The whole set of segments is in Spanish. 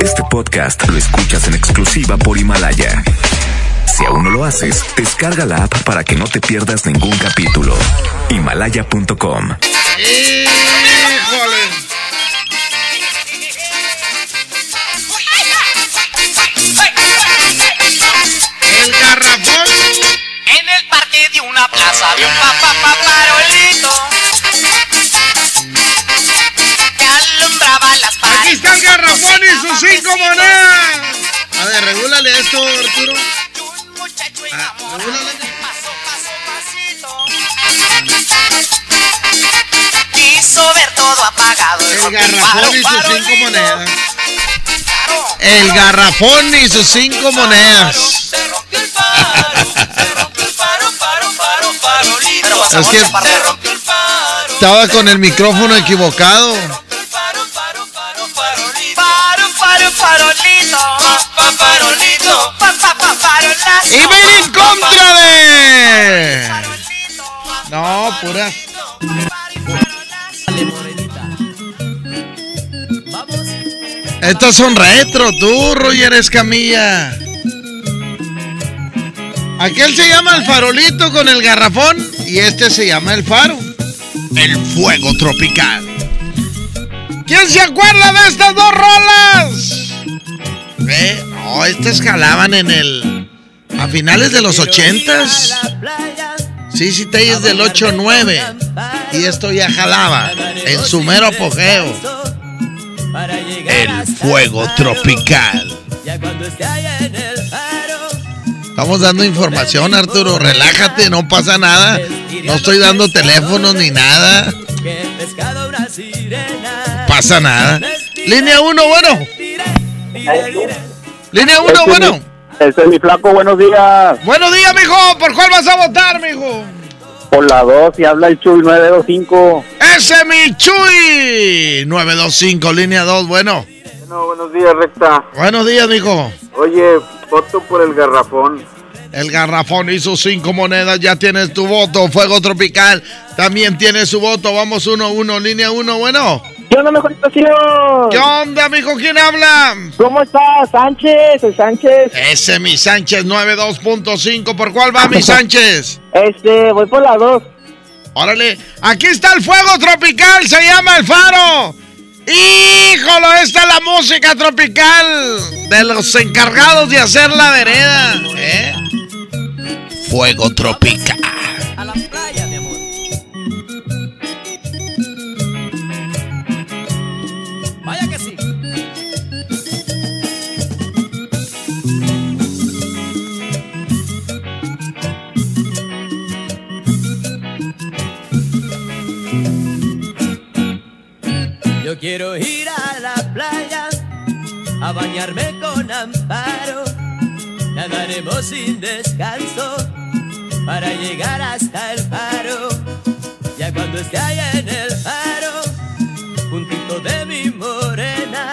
Este podcast lo escuchas en exclusiva por Himalaya. Si aún no lo haces, descarga la app para que no te pierdas ningún capítulo. Himalaya.com. ¡Híjole! El garrafón. En el parque de una plaza de un papá parolito Aquí está el garrafón y sus cinco monedas. A ver, regúlale esto, Arturo. Ah, regúlale. Quiso ver todo apagado. El garrafón y sus cinco monedas. El garrafón y sus cinco monedas. Es que-. Estaba con el micrófono equivocado. Farolito. Pa, farolito. Y ven en contra de. No, pura. Estos son retro, tú, Roger Escamilla. Aquel se llama el farolito con el garrafón y este se llama el faro. El fuego tropical. ¿Quién se acuerda de estas dos rolas? Eh, no, estas jalaban en el. a finales de los ochentas. Sí, sí, te es del 8-9. Y esto ya jalaba en su mero apogeo. El fuego tropical. Estamos dando información, Arturo. Relájate, no pasa nada. No estoy dando teléfonos ni nada. Pasa nada. Línea 1, bueno. Línea 1, bueno. Ese es mi flaco, buenos días. Buenos días, mijo. ¿Por cuál vas a votar, mijo? Por la 2 y habla el Chuy 925. Ese es mi Chuy. 925, línea 2, bueno. Bueno, buenos días, recta. Buenos días, mijo. Oye, voto por el garrafón. El garrafón hizo cinco monedas, ya tienes tu voto. Fuego Tropical también tiene su voto. Vamos uno, uno, línea uno, bueno. ¿Qué onda, mejor estación? ¿Qué onda, mijo? ¿Quién habla? ¿Cómo estás, Sánchez? El Sánchez. Ese mi Sánchez 92.5. ¿Por cuál va mi Sánchez? Este, voy por la 2. Órale, aquí está el fuego tropical, se llama el faro. Híjolo, esta es la música tropical de los encargados de hacer la vereda. ¿eh? Fuego tropical. Yo quiero ir a la playa a bañarme con amparo. Nadaremos sin descanso para llegar hasta el faro. Ya cuando esté allá en el faro, juntito de mi morena,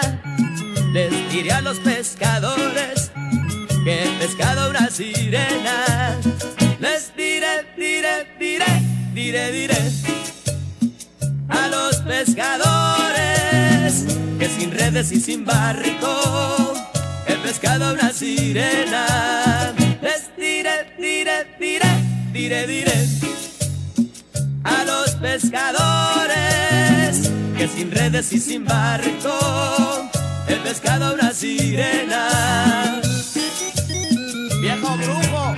les diré a los pescadores que he pescado una sirena. Les diré, diré, diré, diré, diré a los pescadores que sin redes y sin barco he pescado una sirena. Les diré, diré, diré, diré, diré a los pescadores que sin redes y sin barco he pescado una sirena. Viejo brujo,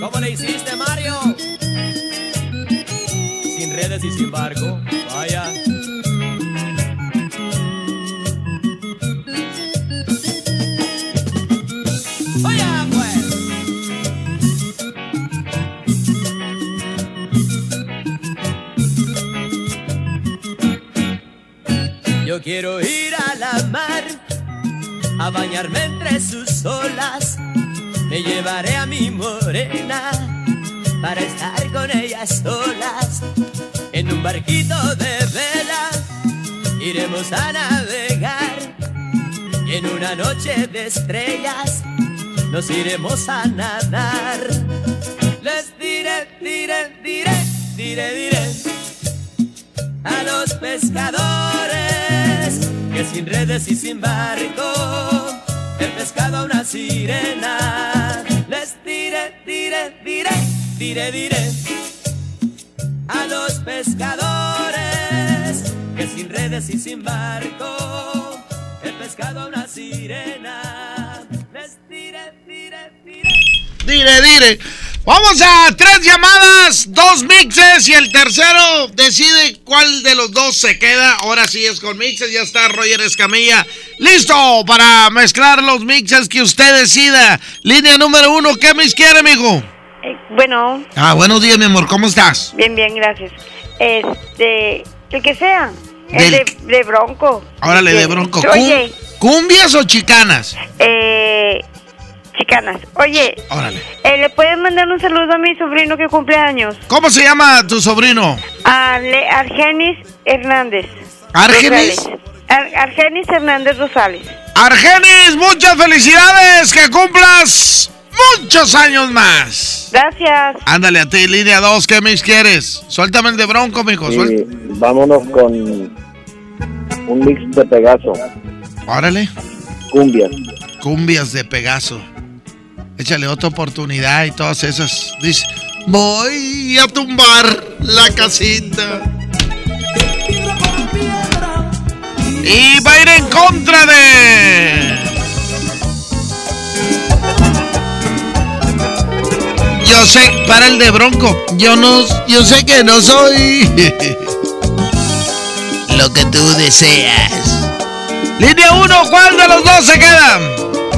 ¿cómo le hiciste, Mario? Y sin barco, vaya. Vaya pues. Yo quiero ir a la mar a bañarme entre sus olas. Me llevaré a mi morena para estar con ellas solas en un barquito de vela. Iremos a navegar y en una noche de estrellas nos iremos a nadar. Les diré, diré, diré, diré, diré a los pescadores que sin redes y sin barco, el pescado a una sirena. Les diré, diré, diré, diré, diré a los pescadores que sin redes y sin barco, el pescado a una sirena. Les diré, diré, diré. Dire, dire. Vamos a tres llamadas, dos mixes y el tercero decide cuál de los dos se queda. Ahora sí es con mixes, ya está Roger Escamilla. Listo para mezclar los mixes que usted decida. Línea número uno, ¿qué mix quiere, mijo? Bueno, Ah, buenos días, mi amor, ¿cómo estás? bien, bien, gracias. Este, el que sea. Del- El de, de Bronco. Órale, Que- de bronco. Oye, ¿Cum- ¿Cumbias o chicanas? eh, chicanas. Oye, Órale. eh, ¿le pueden mandar un saludo a mi sobrino que cumple años? ¿Cómo se llama tu sobrino? Argenis Hernández. ¿Argenis? Ar- Argenis Hernández Rosales. Argenis, muchas felicidades, que cumplas muchos años más. Gracias. Ándale a ti, línea 2, ¿qué mix quieres? Suéltame el de bronco, mijo. Y vámonos con un mix de Pegaso, Órale, cumbias. cumbias de Pegaso. Échale otra oportunidad y todas esas. Dice, voy a tumbar la casita. Y va a ir en contra de... Yo sé, para el de Bronco, yo no, yo sé que no soy lo que tú deseas. Línea 1, ¿cuál de los dos se quedan?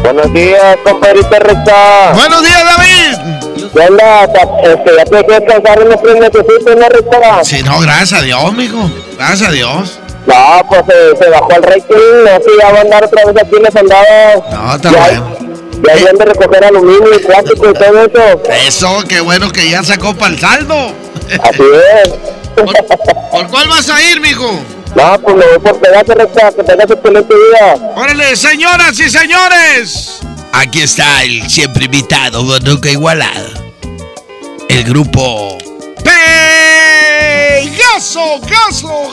Buenos días, compadrito Recta. Buenos días, David. ¿Qué onda? Este, ya te que descansar unos tres necesitos, ¿no, Recta? Sí, no, gracias a Dios, mijo. Gracias a Dios. No, pues se, se bajó el rating, no sé, ya va a andar otra vez aquí en los soldados. No, está bueno. Ya habían de recoger aluminio y plástico y todo eso. Eso, qué bueno que ya sacó para el saldo. Así es. ¿Por, por cuál vas a ir, mijo? No, pues me voy por Pegaso, Recta, que tengas excelente día. Órale, señoras y señores. Aquí está el siempre invitado, nunca igualado. El grupo Pegaso, gaso, gaso,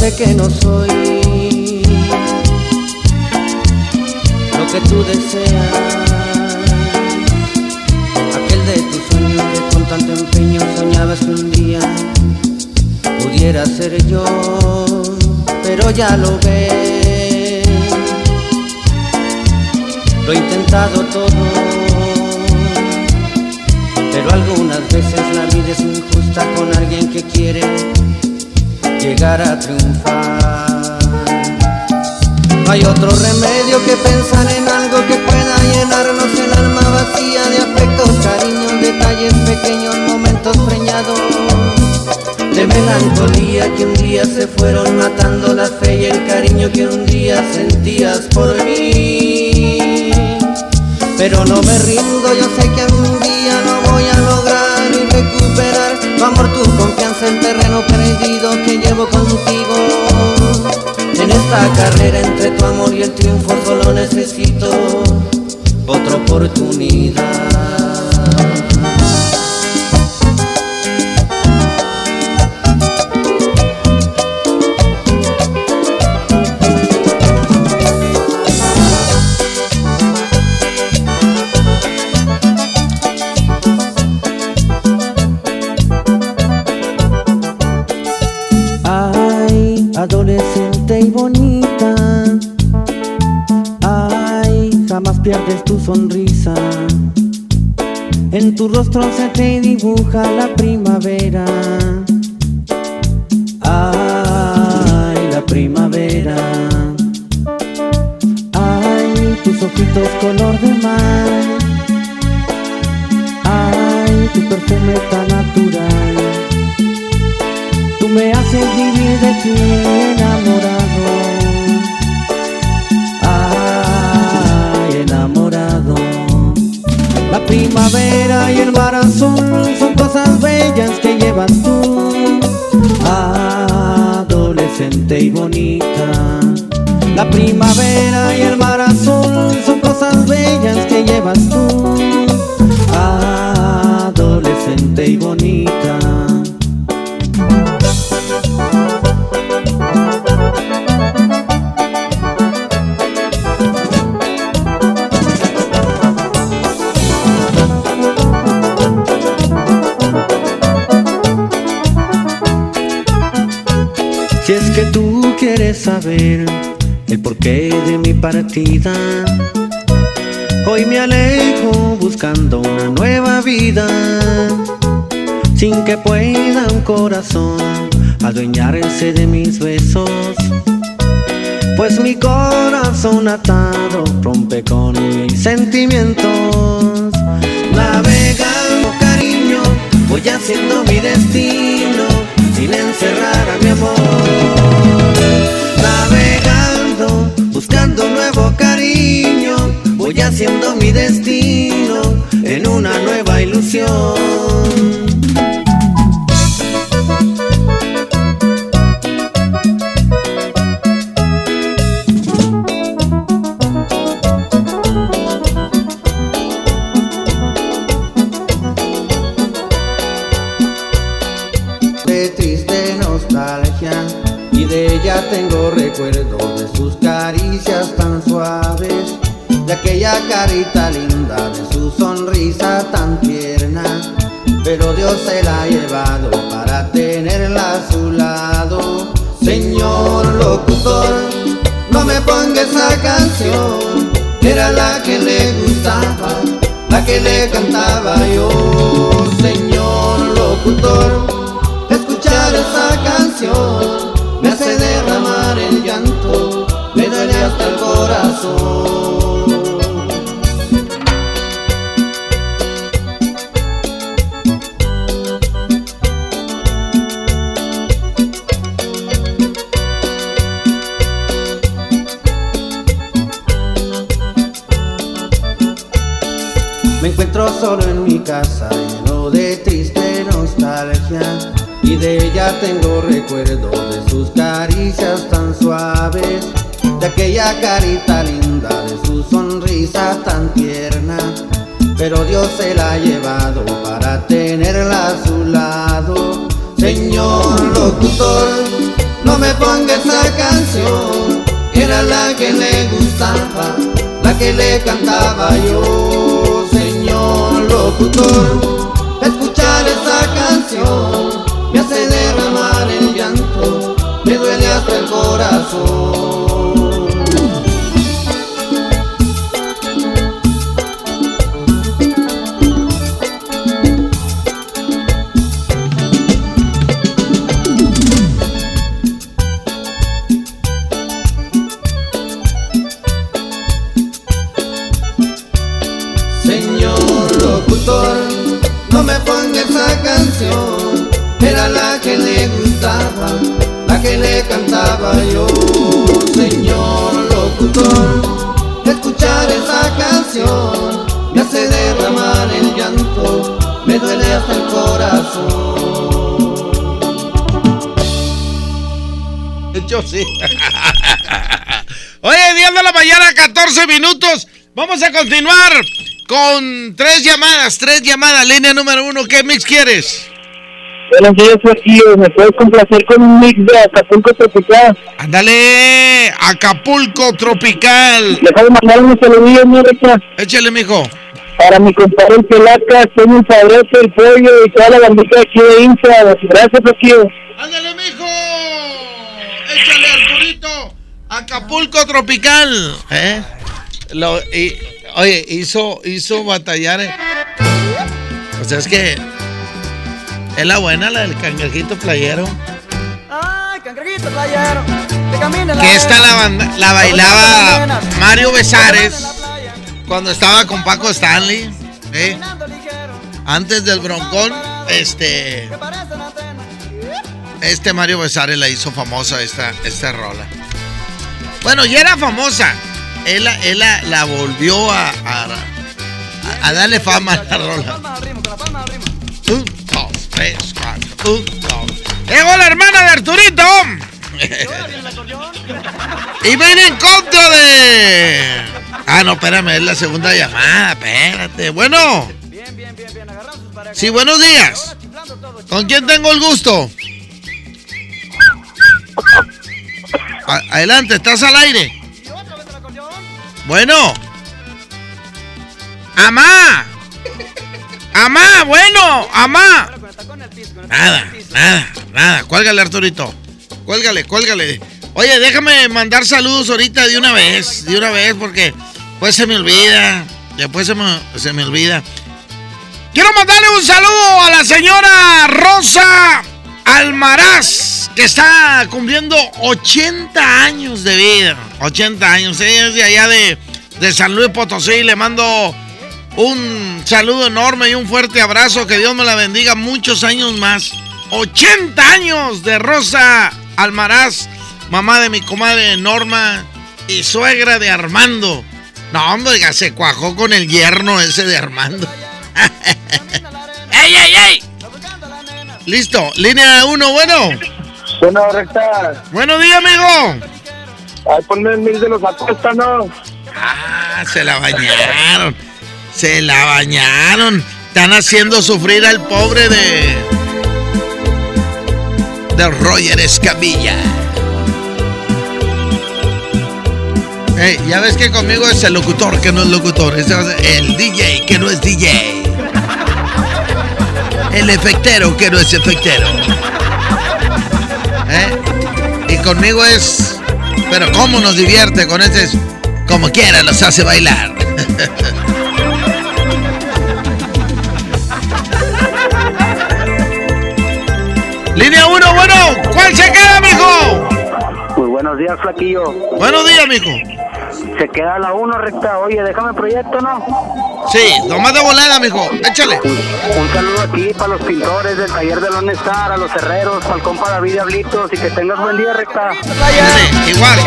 sé que no soy lo que tú deseas. Aquel de tus sueños que con tanto empeño soñabas que un día pudiera ser yo, pero ya lo ves. Lo he intentado todo, pero algunas veces la vida es injusta con alguien que quiere llegar a triunfar. No hay otro remedio que pensar en algo que pueda llenarnos el alma vacía de afectos, cariños, detalles pequeños, momentos preñados de melancolía que un día se fueron matando la fe y el cariño que un día sentías por mí. Pero no me rindo, yo sé que algún día lo voy a lograr y recuperar tu amor, tu confianza, el terreno perdido que llevo contigo. En esta carrera entre tu amor y el triunfo solo necesito otra oportunidad. En tu rostro se te dibuja la primavera. Hoy me alejo buscando una nueva vida, sin que pueda un corazón adueñarse de mis besos. Pues mi corazón atado rompe con mis sentimientos. Navegando cariño, voy haciendo mi destino sin encerrar a mi amor. Haciendo mi destino en una nueva ilusión. de triste nostalgia y de ella tengo recuerdos aquella carita linda, de su sonrisa tan tierna, pero Dios se la ha llevado para tenerla a su lado. Señor locutor, no me ponga esa canción, era la que le gustaba, la que le cantaba yo. Señor locutor, escuchar esa canción me hace derramar el llanto, me duele hasta el corazón. Solo en mi casa, lleno de triste nostalgia. Y de ella tengo recuerdos de sus caricias tan suaves, de aquella carita linda, de su sonrisa tan tierna. Pero Dios se la ha llevado para tenerla a su lado. Señor locutor, no me ponga esa canción, era la que le gustaba, la que le cantaba yo. Locutor, escuchar esa canción me hace derramar el llanto, me duele hasta el corazón. Escuchar esa canción me hace derramar el llanto, me duele hasta el corazón. Yo sí. Oye, 10 de la mañana, 14 minutos. Vamos a continuar con tres llamadas, tres llamadas. Línea número uno, ¿qué mix quieres? Buenos días, Sergio. ¿Me puedes complacer con un mix de Acapulco Tropical? Ándale, Acapulco Tropical. Déjame mandar unos saludos, mi. Échale, mijo. Para mi compadre el Pelaca, tengo un sabroso, el pollo y toda la bandita aquí de Insta. Gracias, Sergio. Ándale, mijo. Échale, Arturito. Acapulco Tropical. ¿Eh? Lo, y, oye, hizo, hizo batallar. eh. O sea, es que es la buena, la del cangrejito playero. Ay, cangrejito playero, que esta la, banda- la bailaba Mario Besares cuando estaba con Paco Stanley. ¿eh? Antes del broncón, este. Este Mario Besares la hizo famosa esta, esta rola. Bueno, ya era famosa. Él, la- él la, la volvió a, a, a darle fama a la rola. Un, dos, tres, cuatro. Un, dos. Llegó la hermana de Arturito. Y viene en contra de. Ah, no, espérame, es la segunda llamada. Espérate. Bueno. Sí, buenos días. ¿Con quién tengo el gusto? Adelante, estás al aire. Bueno. Amá. Amá, bueno, amá. Nada, nada, nada. Cuélgale, Arturito. Cuélgale, cuélgale. Oye, déjame mandar saludos ahorita de una vez, de una vez, porque pues se me olvida. Después se me, se me olvida. Quiero mandarle un saludo a la señora Rosa Almaraz, que está cumpliendo 80 años de vida. 80 años. Ella es de allá de, de San Luis Potosí. Le mando un saludo enorme y un fuerte abrazo. Que Dios me la bendiga muchos años más. 80 años de Rosa Almaraz, mamá de mi comadre Norma y suegra de Armando. No, hombre, ya se cuajó con el yerno ese de Armando. ¡Ey, ey, ey! Listo, línea 1, bueno. Bueno, recta. Buenos días, amigo. Ay, ponme el mil de los Acosta, ¿no? Ah, se la bañaron. Se la bañaron. Están haciendo sufrir al pobre de. Roger Escamilla. Ey, ya ves que conmigo es el locutor que no es locutor. Ser el DJ que no es DJ. El efectero que no es efectero. ¿Eh? Y conmigo es. Pero cómo nos divierte con ese. es- Como quiera los hace bailar. Línea 1, bueno. ¿Cuál se queda, mijo? Muy buenos días, Flaquillo. Buenos días, mijo. Se queda la uno, recta. Oye, déjame proyecto, ¿no? Sí, nomás de volada, mijo. Échale. Un saludo aquí para los pintores del taller de Lonestar, a los herreros, para el compa David Diablitos y que tengas buen día, recta. Sí, igual.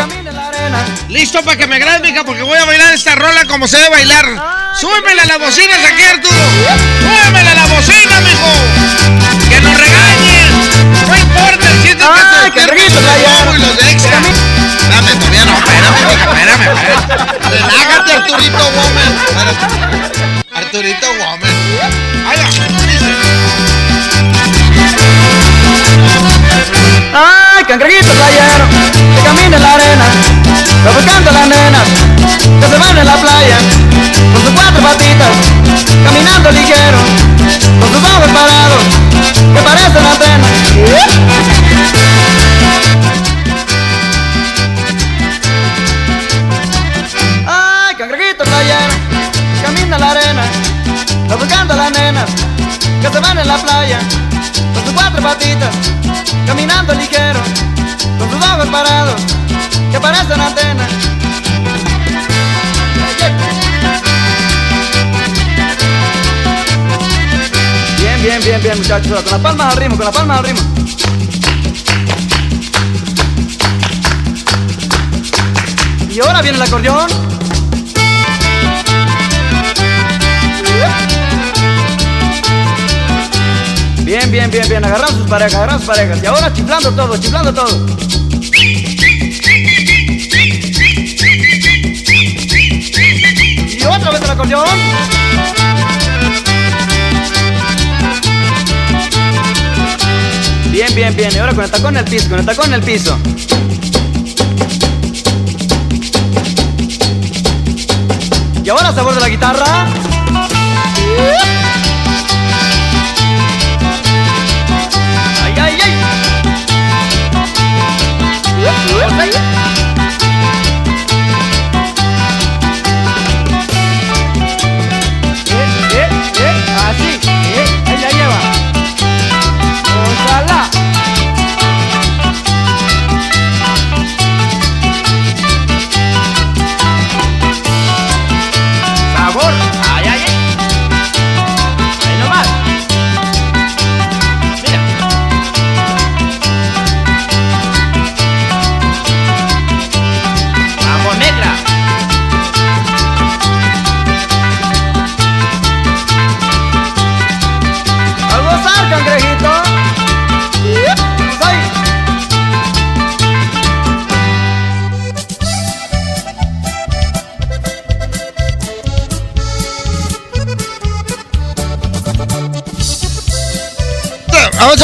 Listo para que me grabes, mija, porque voy a bailar esta rola como se debe bailar. Súbemele a las bocinas aquí, Arturo. Súbemele a la bocina, mijo. Que nos regañen. Ay, que qué se rico, y los. Dame, todavía no, espérame, mija, espérame, espérame. Relájate, Arturito. Espérate. Arturito Woman. Ahí Ay, cangrejito playero, que camina en la arena, provocando a las nenas, que se van en la playa, con sus cuatro patitas, caminando ligero, con sus ojos parados, que parecen antenas. Provocando a las nenas, que se van en la playa, con sus cuatro patitas, caminando ligero, con sus ojos parados, que parecen antenas. Bien, bien, bien, bien, muchachos, con las palmas al ritmo, con las palmas al ritmo. Y ahora viene el acordeón. Bien, bien, bien, bien. Agarran sus parejas, agarran sus parejas. Y ahora chiflando todo, chiflando todo. Y otra vez el acordeón. Bien, bien, bien. Y ahora con el tacón en el piso, con el tacón en el piso. Y ahora sabor de la guitarra. Eh,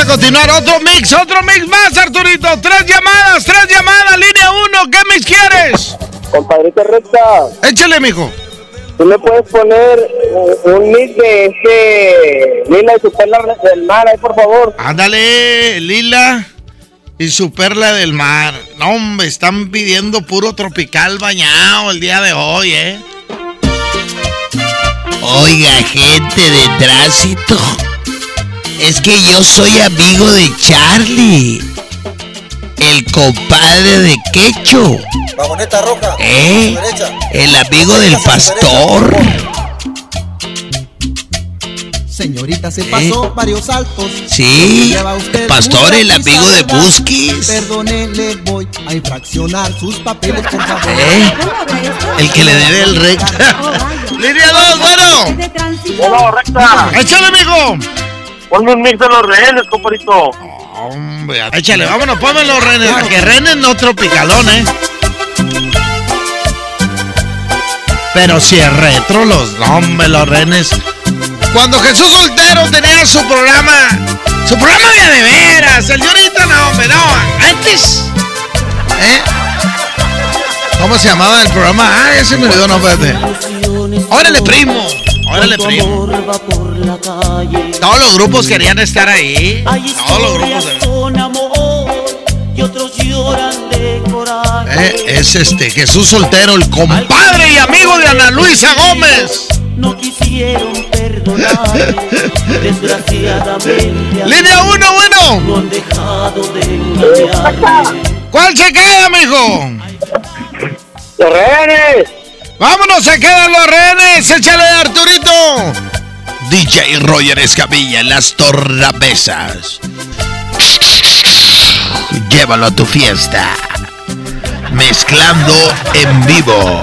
continuar. Otro mix, otro mix más, Arturito. Tres llamadas, tres llamadas. Línea uno. ¿Qué mix quieres? Compadrito recta, Échale, mijo. ¿tú me puedes poner un, un mix de ese Lila y su perla del mar ahí, por favor? Ándale, Lila. y su perla del mar. No, hombre, están pidiendo puro tropical bañado el día de hoy, ¿eh? Oiga, gente de tránsito. Es que yo soy amigo de Charlie. El compadre de Quecho. Vagoneta roja. ¿Eh? El amigo del pastor. Señorita, se pasó varios saltos. Sí. Pastor, el amigo de Busquis. Perdone, le voy a infraccionar sus papeles, por favor. ¿Eh? El que le debe el recta. Línea 2, bueno. Bueno, recta. Échale, amigo. Ponme un mix de los rehenes, compadrito. Hombre, échale, vámonos, ponme los renes. Para que renes no tropicalón, ¿eh? Pero si es retro, los nombres, los renes. Cuando Jesús Soltero tenía su programa, su programa de de veras, el de ahorita no, hombre, no, antes, ¿eh? ¿Cómo se llamaba el programa? Ah, ese me olvidó, no, espérate. Órale, primo, órale, primo. Todos los grupos querían estar ahí. Todos los grupos. y otros lloran de coraje. Eh, es este Jesús Soltero, el compadre y amigo de Ana Luisa Gómez. No quisieron perdonar, desgraciadamente. Línea 1, bueno. No han dejado de. ¿Cuál se queda, mijo? ¡Los rehenes! ¡Vámonos, se quedan los rehenes! ¡Échale, Arturito! DJ Roger Escamilla en las tornamesas. Llévalo a tu fiesta. Mezclando en vivo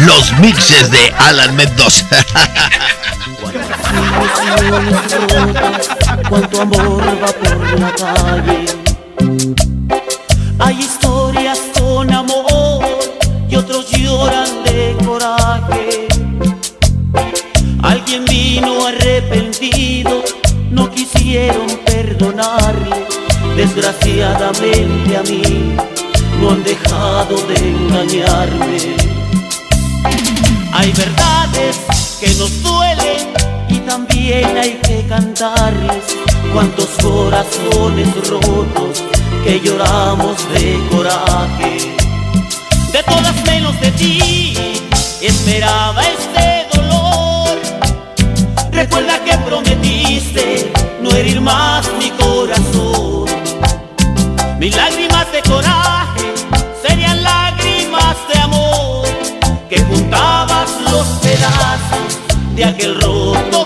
los mixes de Alan Mendoza. Cuánto amor va por la calle. Hay historias Desgraciadamente a mí no han dejado de engañarme. Hay verdades que nos duelen y también hay que cantarles. Cuántos corazones rotos que lloramos de coraje. De todas menos de ti, esperaba este dolor. Recuerda que prometiste no herir más mi corazón. Mis lágrimas de coraje serían lágrimas de amor que juntabas los pedazos de aquel roto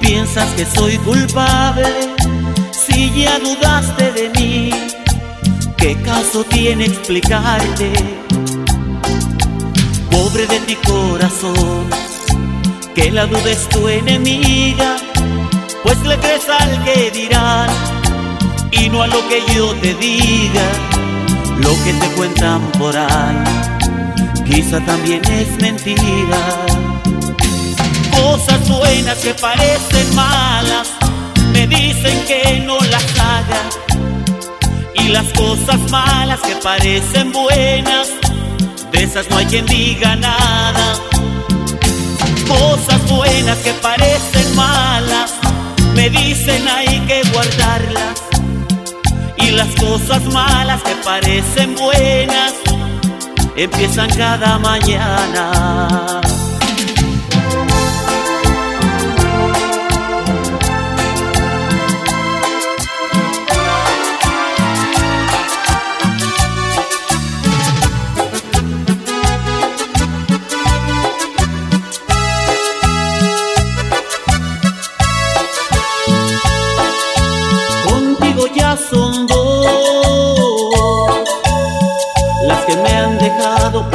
piensas que soy culpable. Si ya dudaste de mí, ¿qué caso tiene explicarte? Pobre de mi corazón, que la duda es tu enemiga, pues le crees al que dirán y no a lo que yo te diga, lo que te cuentan por ahí quizá también es mentira. Cosas buenas que parecen malas, me dicen que no las haga. Y las cosas malas que parecen buenas, de esas no hay quien diga nada. Cosas buenas que parecen malas, me dicen hay que guardarlas. Y las cosas malas que parecen buenas, empiezan cada mañana.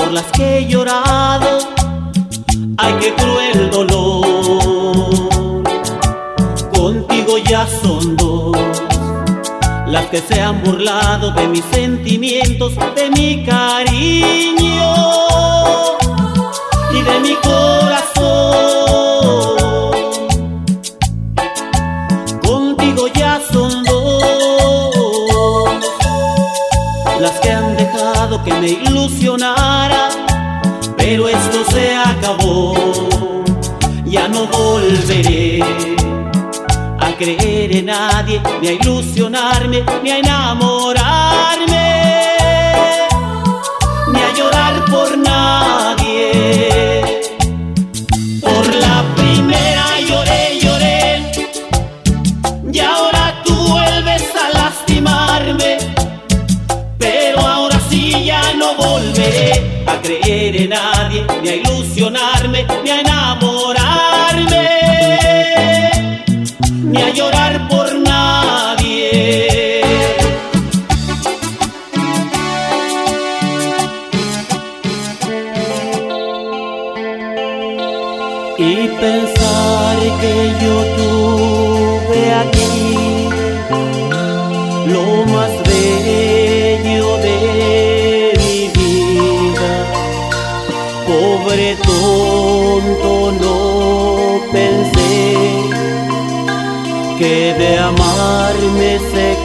por las que he llorado, ay qué cruel dolor. Contigo ya son dos las que se han burlado de mis sentimientos, de mi cariño y de mi corazón. me ilusionara, pero esto se acabó, ya no volveré a creer en nadie, ni a ilusionarme, ni a enamorarme. me enamoré.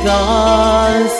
because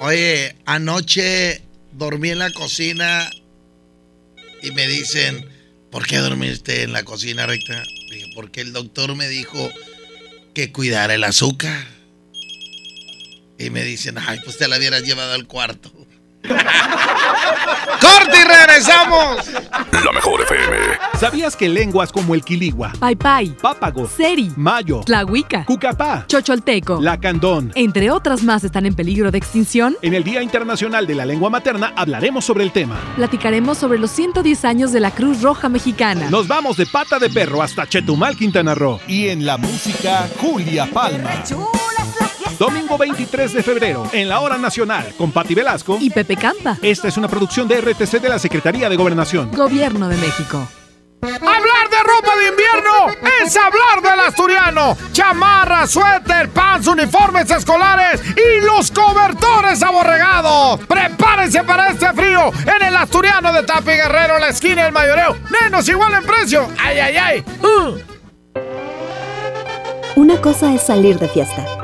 Oye, anoche dormí en la cocina y me dicen, ¿por qué dormiste en la cocina recta? Dije, porque el doctor me dijo que cuidara el azúcar. Y me dicen, ay, pues te la hubieras llevado al cuarto. ¡Corte y regresamos! La mejor FM. ¿Sabías que lenguas como el quiligua, paypay, pápago, seri, mayo, tlahuica, cucapá, chocholteco, lacandón, entre otras más están en peligro de extinción? En el Día Internacional de la Lengua Materna hablaremos sobre el tema. Platicaremos sobre los 110 años de la Cruz Roja Mexicana. Nos vamos de pata de perro hasta Chetumal, Quintana Roo. Y en la música, Julia Palma. Domingo 23 de febrero, en la Hora Nacional, con Patti Velasco y Pepe Campa. Esta es una producción de RTC de la Secretaría de Gobernación. Gobierno de México. Hablar de ropa de invierno es hablar del asturiano. Chamarra, suéter, pants, uniformes escolares y los cobertores aborregados. Prepárense para este frío en el asturiano de Tapi Guerrero, la esquina del mayoreo. Menos igual en precio. ¡Ay, ay, ay! Una cosa es salir de fiesta.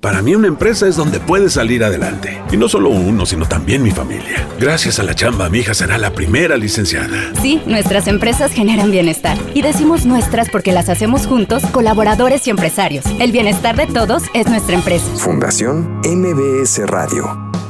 Para mí una empresa es donde puedes salir adelante. Y no solo uno, sino también mi familia. Gracias a la chamba, mi hija será la primera licenciada. Sí, nuestras empresas generan bienestar. Y decimos nuestras porque las hacemos juntos, colaboradores y empresarios. El bienestar de todos es nuestra empresa. Fundación MBS Radio.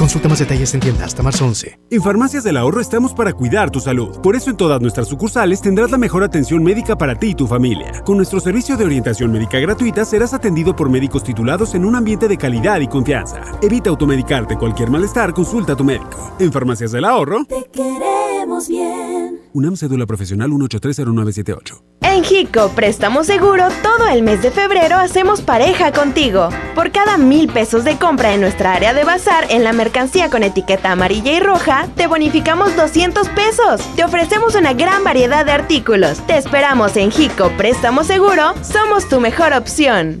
Consulta más detalles en tienda hasta marzo 11. En Farmacias del Ahorro estamos para cuidar tu salud. Por eso en todas nuestras sucursales tendrás la mejor atención médica para ti y tu familia. Con nuestro servicio de orientación médica gratuita serás atendido por médicos titulados en un ambiente de calidad y confianza. Evita automedicarte cualquier malestar, consulta a tu médico. En Farmacias del Ahorro. Te queremos bien. UNAM Cédula Profesional 1830978. En Hico Préstamo Seguro, todo el mes de febrero hacemos pareja contigo. Por cada mil pesos de compra en nuestra área de bazar en la mercancía con etiqueta amarilla y roja, te bonificamos 200 pesos. Te ofrecemos una gran variedad de artículos. Te esperamos en Hico Préstamo Seguro, somos tu mejor opción.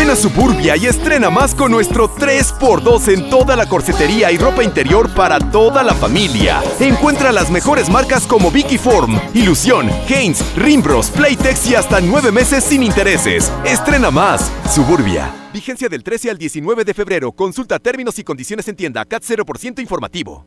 Ven a Suburbia y estrena más con nuestro 3x2 en toda la corsetería y ropa interior para toda la familia. Encuentra las mejores marcas como Vicky Form, Ilusión, Haynes, Rimbros, Playtex y hasta 9 meses sin intereses. Estrena más. Suburbia. Vigencia del 13 al 19 de febrero. Consulta términos y condiciones en tienda. CAT 0% informativo.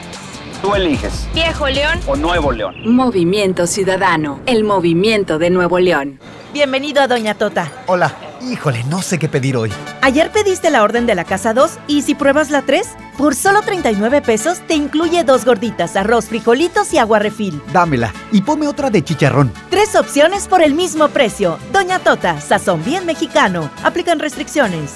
Tú eliges. Viejo León o Nuevo León. Movimiento Ciudadano, el movimiento de Nuevo León. Bienvenido a Doña Tota. Hola. Híjole, no sé qué pedir hoy. Ayer pediste la orden de la casa 2 y si pruebas la 3, por solo 39 pesos te incluye dos gorditas, arroz, frijolitos y agua refil. Dámela y ponme otra de chicharrón. Tres opciones por el mismo precio. Doña Tota, sazón bien mexicano. Aplican restricciones.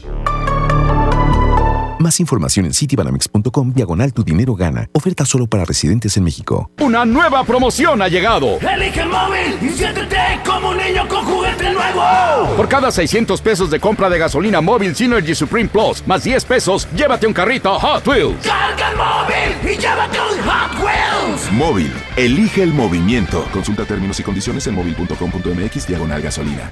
Más información en citibanamex.com diagonal tu dinero gana. Oferta solo para residentes en México. Una nueva promoción ha llegado. Elige el móvil y siéntete como un niño con juguete nuevo. Por cada 600 pesos de compra de gasolina móvil Synergy Supreme Plus, más 10 pesos, llévate un carrito Hot Wheels. Carga el móvil y llévate un Hot Wheels. Móvil, elige el movimiento. Consulta términos y condiciones en móvil.com.mx diagonal gasolina.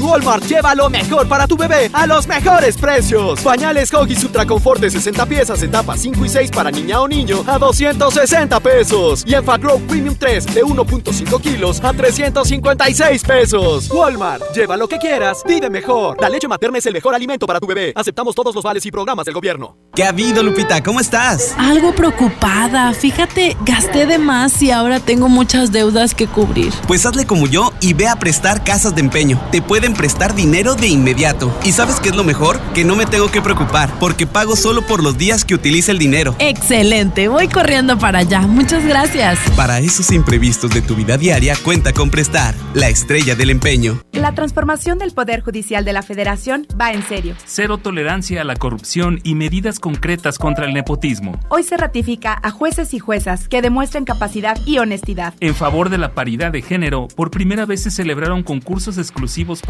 En Walmart lleva lo mejor para tu bebé a los mejores precios. Pañales Huggies Ultra Confort de 60 piezas en tapas 5 y 6 para niña o niño a 260 pesos. Y en Grow Premium 3 de 1.5 kilos a 356 pesos. Walmart, lleva lo que quieras, vive mejor. La leche materna es el mejor alimento para tu bebé. Aceptamos todos los vales y programas del gobierno. ¿Qué ha habido, Lupita? ¿Cómo estás? Algo preocupada. Fíjate, gasté de más y ahora tengo muchas deudas que cubrir. Pues hazle como yo y ve a prestar casas de empeño. Te pueden prestar dinero de inmediato. ¿Y sabes qué es lo mejor? Que no me tengo que preocupar, porque pago solo por los días que utilice el dinero. Excelente, voy corriendo para allá. Muchas gracias. Para esos imprevistos de tu vida diaria, cuenta con Prestar, la estrella del empeño. La transformación del Poder Judicial de la Federación va en serio. Cero tolerancia a la corrupción y medidas concretas contra el nepotismo. Hoy se ratifica a jueces y juezas que demuestren capacidad y honestidad. En favor de la paridad de género, por primera vez se celebraron concursos exclusivos para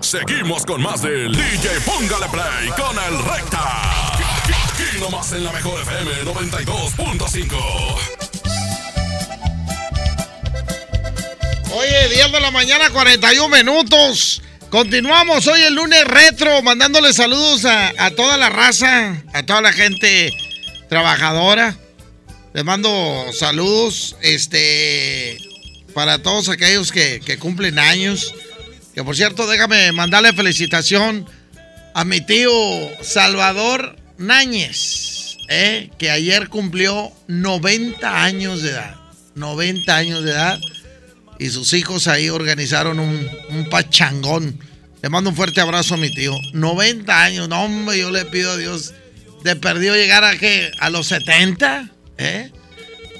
Seguimos con más del DJ Póngale Play con el Recta. Aquí nomás en la mejor FM 92.5. Oye, 10 de la mañana, 41 minutos. Continuamos hoy el lunes retro, mandándole saludos a, a toda la raza, a toda la gente trabajadora. Les mando saludos, este, para todos aquellos que, que cumplen años. Que por cierto, déjame mandarle felicitación a mi tío Salvador Náñez, ¿eh? que ayer cumplió 90 años de edad. 90 años de edad. Y sus hijos ahí organizaron un, pachangón. Le mando un fuerte abrazo a mi tío. 90 años, no hombre, yo le pido a Dios. De perdió llegar a que a los 70, ¿eh?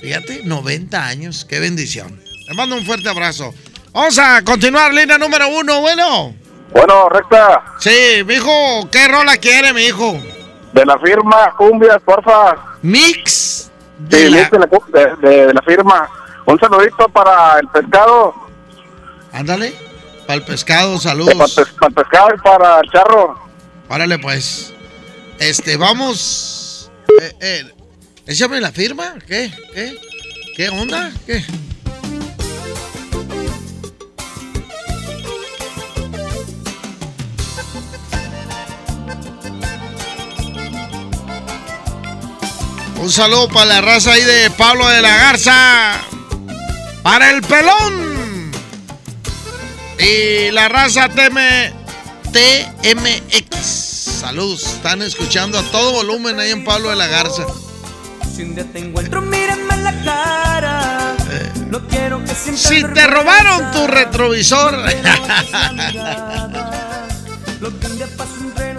Fíjate, 90 años, qué bendición. Le mando un fuerte abrazo. Vamos a continuar, línea número uno, bueno. Bueno, recta. Sí, mijo, ¿qué rola quiere, mi hijo? De la firma Cumbias, porfa. ¿Mix? De sí, la... Mix de, la, de, de, la firma. Un saludito para el pescado. Ándale. Para el pescado, saludos. Para, pes para el pescado y para el charro. Párale, pues. Este, vamos. Eh, eh, échame la firma. ¿Qué? ¿Qué? ¿Qué onda? ¿Qué? Un saludo para la raza ahí de Pablo de la Garza. Para el pelón. Y la raza TM, TMX. Saludos. Están escuchando a todo volumen ahí en Pablo de la Garza. Si un día te encuentro, mírame la cara. Eh. No quiero que si te robaron tu retrovisor.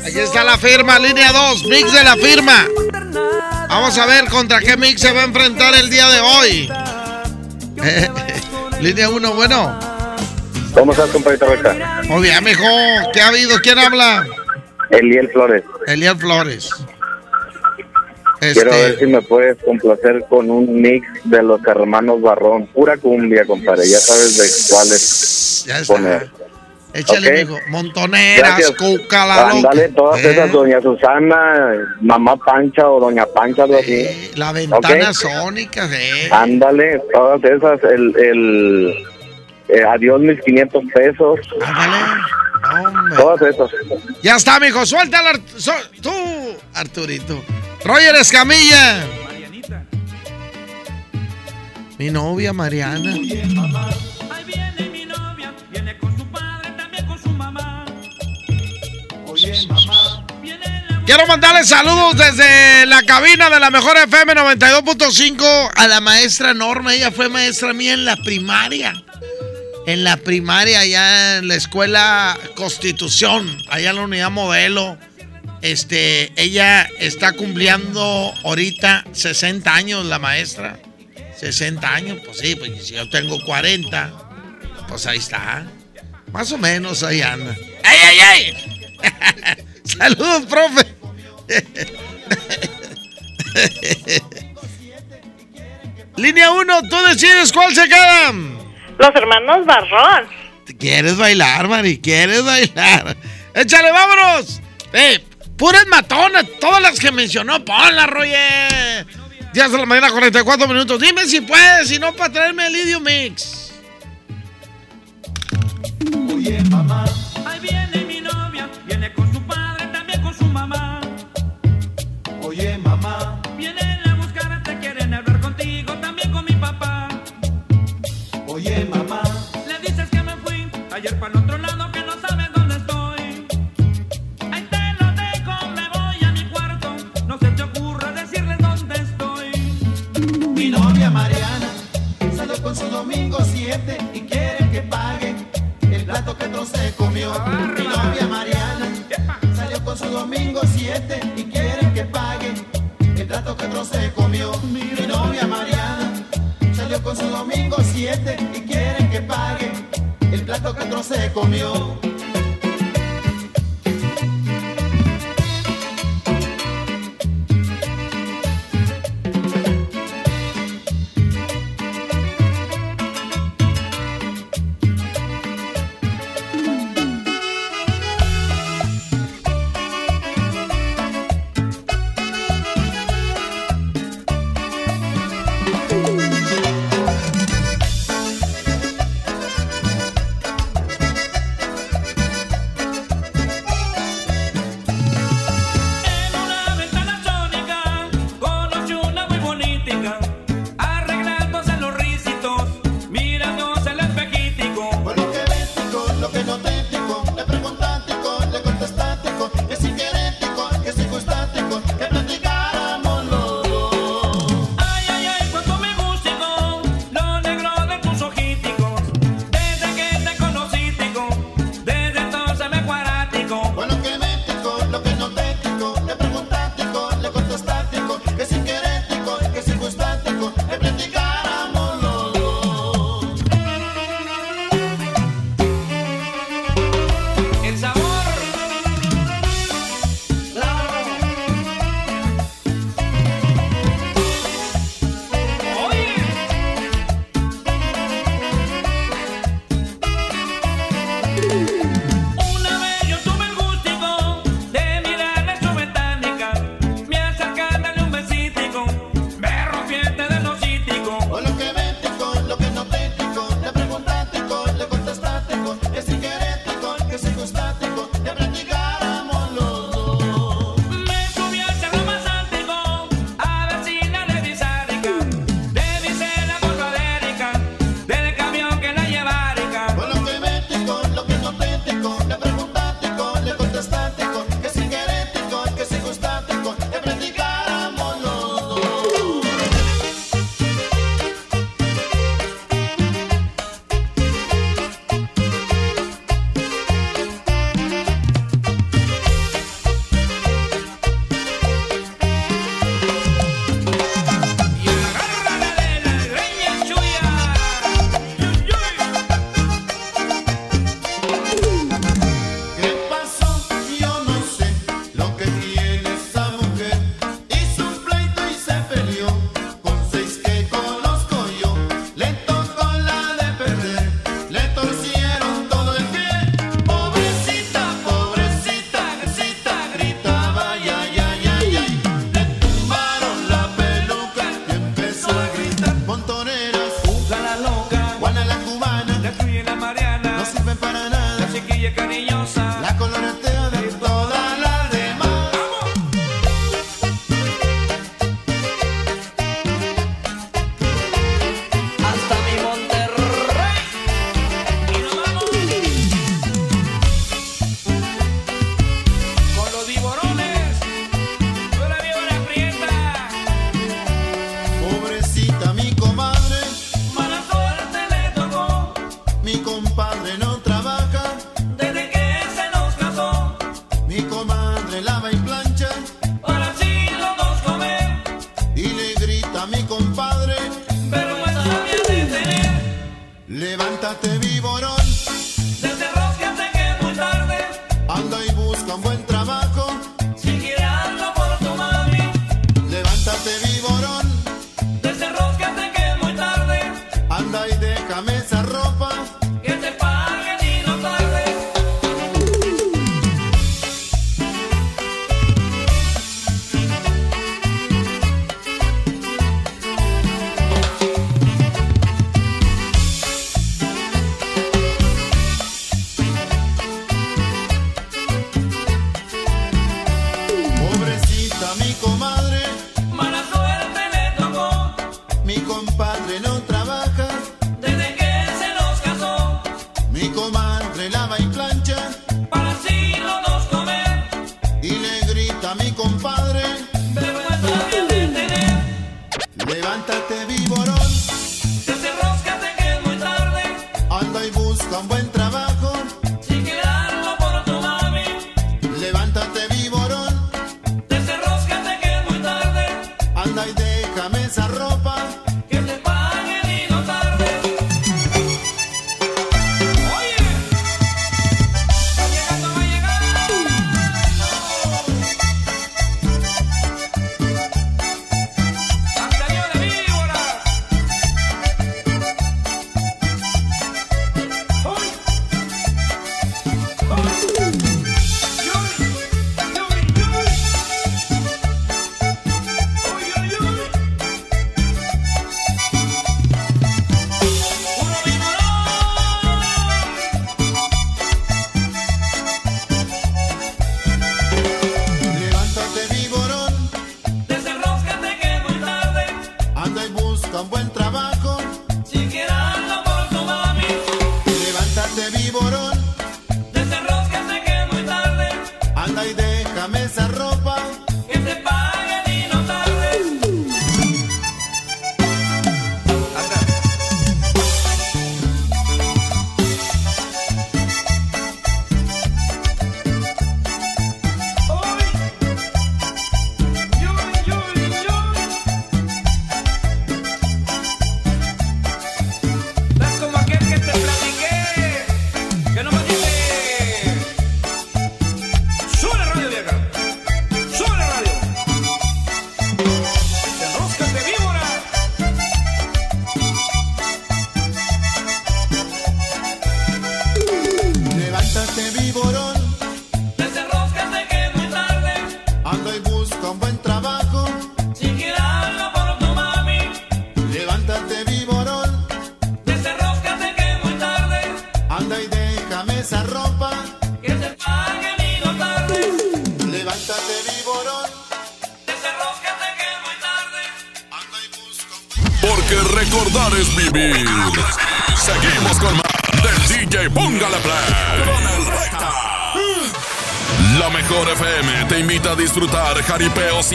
Aquí está la firma, línea 2, mix de la firma. Vamos a ver contra qué mix se va a enfrentar el día de hoy. línea 1, bueno. ¿Cómo estás, compadrito Recta? Muy bien, mijo. ¿Qué ha habido? ¿Quién habla? Eliel Flores. Eliel Flores. Quiero este... ver si me puedes complacer con un mix de los hermanos Barrón. Pura cumbia, compadre. Ya sabes de cuáles poner. Échale, okay. mijo. Montoneras, Cuca, la Ándale, todas eh. esas, doña Susana, mamá Pancha o doña Pancha, algo así. Eh, la ventana okay. sónica, eh. Ándale, todas esas, el, el eh, adiós mis 500 pesos. Ándale. Hombre. Todas esas. Ya está, mijo, suéltala, su tú, Arturito. Roger Escamilla. Marianita. Mi novia Mariana. Ahí viene Quiero mandarle saludos desde la cabina de la mejor FM 92.5 a la maestra Norma. Ella fue maestra mía en la primaria. En la primaria, allá en la escuela Constitución, allá en la unidad modelo. Este, ella está cumpliendo ahorita 60 años, la maestra. 60 años, pues sí, pues si yo tengo 40, pues ahí está. Más o menos ahí anda. ¡Ay, ay, ay! Saludos, profe. Línea 1, tú decides cuál se queda. Los hermanos Barrón. ¿Quieres bailar, Mari? ¿Quieres bailar? ¡Échale, vámonos! ¡Eh! Puras matonas, todas las que mencionó, ponla, Roger. 10 de la mañana, 44 minutos. Dime si puedes, si no, para traerme el Idio Mix. Le dices que me fui ayer para el otro lado que no sabes dónde estoy. Ahí te lo dejo, me voy a mi cuarto. No se te ocurra decirles dónde estoy. Mi novia Mariana salió con su domingo 7 y quiere que pague el plato que no comió. Mi novia Mariana salió con su domingo 7 y quiere que pague el plato que no comió con su domingo 7 y quieren que pague el plato que otro se comió.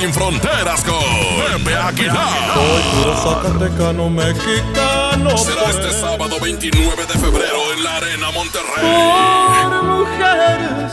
Sin fronteras con Pepe Aguilar. Soy puro zacatecano mexicano. Será este sábado 29 de febrero en la Arena Monterrey. Por mujeres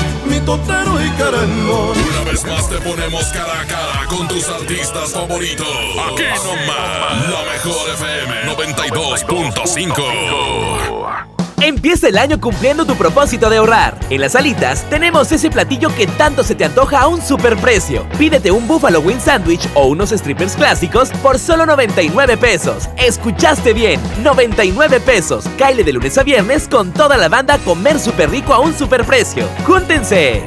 mi totero y querendón. Una vez más te ponemos cara a cara con tus artistas favoritos. Aquí nomás, la mejor FM 92.5. Empieza el año cumpliendo tu propósito de ahorrar. En las alitas tenemos ese platillo que tanto se te antoja a un superprecio. Pídete un Buffalo Wing Sandwich o unos strippers clásicos por solo 99 pesos. Escuchaste bien, 99 pesos. Caile de lunes a viernes con toda la banda comer súper rico a un superprecio. ¡Júntense!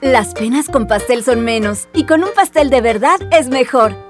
Las penas con pastel son menos y con un pastel de verdad es mejor.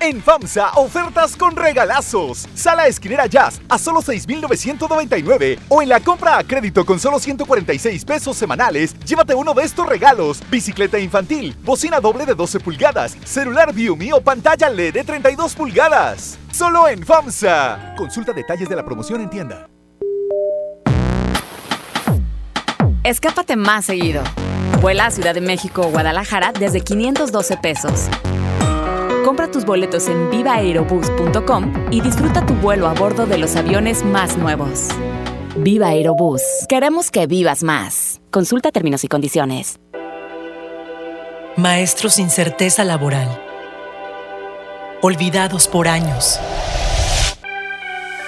En FAMSA, ofertas con regalazos. Sala esquinera Jazz a solo 6,999. O en la compra a crédito con solo 146 pesos semanales, llévate uno de estos regalos: bicicleta infantil, bocina doble de 12 pulgadas, celular Viumi o pantalla LED de 32 pulgadas. Solo en FAMSA. Consulta detalles de la promoción en tienda. Escápate más seguido. Vuela a Ciudad de México o Guadalajara desde 512 pesos. Tus boletos en vivaerobus.com y disfruta tu vuelo a bordo de los aviones más nuevos. Viva Aerobús. Queremos que vivas más. Consulta términos y condiciones. Maestros sin certeza laboral. Olvidados por años.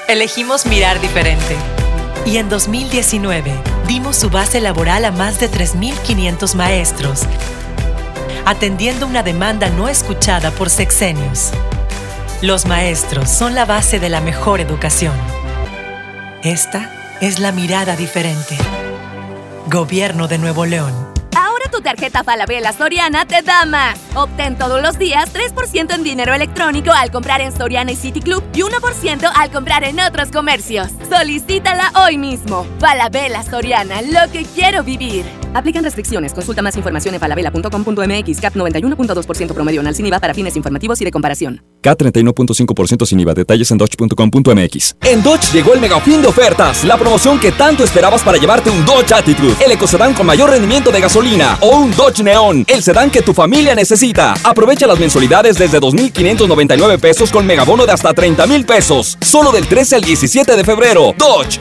Elegimos mirar diferente. Y en 2019 dimos su base laboral a más de 3.500 maestros, atendiendo una demanda no escuchada por sexenios. Los maestros son la base de la mejor educación. Esta es la mirada diferente. Gobierno de Nuevo León. Ahora tu tarjeta Falabella Soriana te da más. Obtén todos los días 3% en dinero electrónico al comprar en Soriana y City Club y 1% al comprar en otros comercios. Solicítala hoy mismo. Falabella Soriana, lo que quiero vivir. Aplican restricciones. Consulta más información en falabella.com.mx. CAP 91.2% promedio anual sin IVA para fines informativos y de comparación. K31.5% sin IVA. Detalles en dodge.com.mx. En Dodge llegó el mega fin de ofertas, la promoción que tanto esperabas para llevarte un Dodge Attitude, el ecocedán con mayor rendimiento de gasolina, o un Dodge Neon, el sedán que tu familia necesita. Aprovecha las mensualidades desde 2.599 pesos con megabono de hasta 30.000 pesos, solo del 13 al 17 de febrero. Dodge.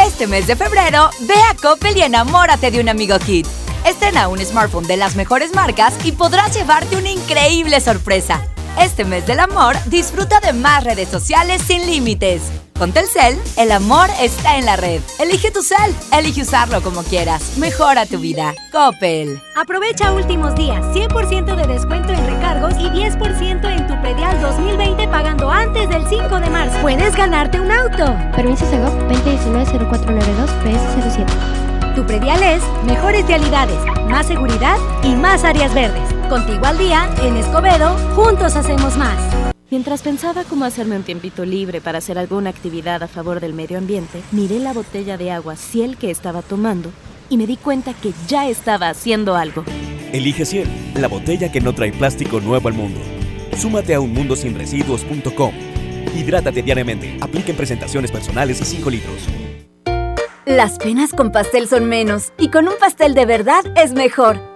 Este mes de febrero, ve a Coppel y enamórate de un amigo Kit. Estrena un smartphone de las mejores marcas y podrás llevarte una increíble sorpresa. Este mes del amor, disfruta de más redes sociales sin límites. Con Telcel, el amor está en la red. Elige tu cel, elige usarlo como quieras. Mejora tu vida. Coppel. Aprovecha últimos días, 100% de descuento en recargos y 10% en tu predial 2020 pagando antes del 5 de marzo. Puedes ganarte un auto. Permiso Segov 2019-0492 PS07. Tu predial es mejores realidades, más seguridad y más áreas verdes. Contigo al día, en Escobedo, juntos hacemos más. Mientras pensaba cómo hacerme un tiempito libre para hacer alguna actividad a favor del medio ambiente, miré la botella de agua Ciel que estaba tomando y me di cuenta que ya estaba haciendo algo. Elige Ciel, la botella que no trae plástico nuevo al mundo. Súmate a unmundosinresiduos.com. Hidrátate diariamente. Apliquen presentaciones personales y 5 litros. Las penas con pastel son menos y con un pastel de verdad es mejor.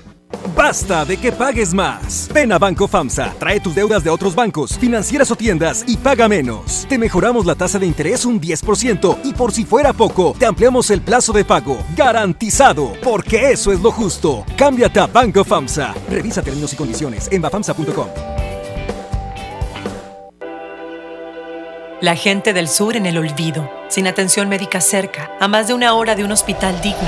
Basta de que pagues más. Ven a Banco FAMSA, trae tus deudas de otros bancos, financieras o tiendas y paga menos. Te mejoramos la tasa de interés un 10% y por si fuera poco, te ampliamos el plazo de pago. Garantizado, porque eso es lo justo. Cámbiate a Banco FAMSA. Revisa términos y condiciones en bafamsa.com. La gente del sur en el olvido, sin atención médica cerca, a más de una hora de un hospital digno.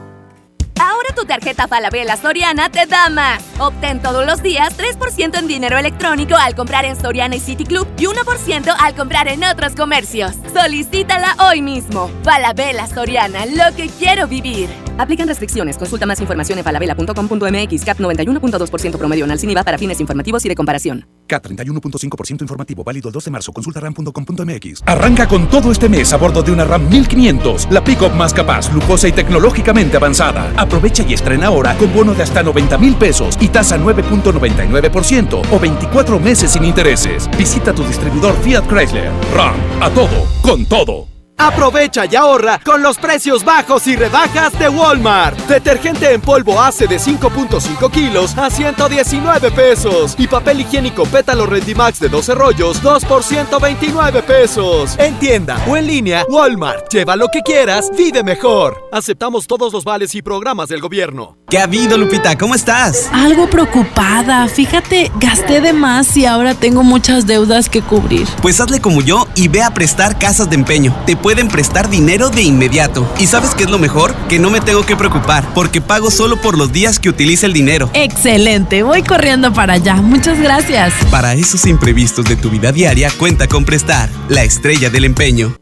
Tu tarjeta Falabella Soriana te da más. Obtén todos los días 3% en dinero electrónico al comprar en Soriana y City Club y 1% al comprar en otros comercios. Solicítala hoy mismo. Falabella Soriana, lo que quiero vivir. Aplican restricciones. Consulta más información en falabella.com.mx. CAP 91.2% promedio anual sin IVA para fines informativos y de comparación. CAT 31.5% informativo válido el 2 de marzo. Consulta ram.com.mx. Arranca con todo este mes a bordo de una RAM 1500, la pick-up más capaz, lujosa y tecnológicamente avanzada. Aprovecha y estrena ahora con bono de hasta 90 mil pesos y tasa 9.99% o 24 meses sin intereses. Visita tu distribuidor Fiat Chrysler. RAM, a todo, con todo. Aprovecha y ahorra con los precios bajos y rebajas de Walmart. Detergente en polvo ACE de 5.5 kilos a 119 pesos. Y papel higiénico pétalo Rendimax de 12 rollos, 2 por 129 pesos. En tienda o en línea, Walmart. Lleva lo que quieras, vive mejor. Aceptamos todos los vales y programas del gobierno. ¿Qué ha habido, Lupita? ¿Cómo estás? Algo preocupada. Fíjate, gasté de más y ahora tengo muchas deudas que cubrir. Pues hazle como yo y ve a prestar casas de empeño. Te pueden prestar dinero de inmediato. ¿Y sabes qué es lo mejor? Que no me tengo que preocupar, porque pago solo por los días que utilice el dinero. Excelente, voy corriendo para allá. Muchas gracias. Para esos imprevistos de tu vida diaria, cuenta con Prestar, la estrella del empeño.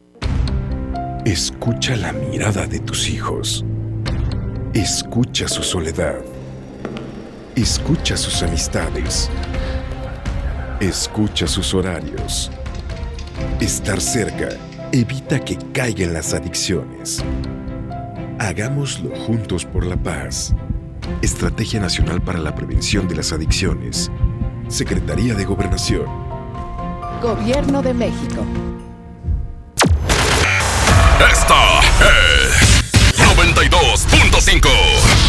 Escucha la mirada de tus hijos. Escucha su soledad. Escucha sus amistades. Escucha sus horarios. Estar cerca evita que caigan las adicciones. Hagámoslo juntos por la paz. Estrategia Nacional para la Prevención de las Adicciones. Secretaría de Gobernación. Gobierno de México. Esta es 92.5.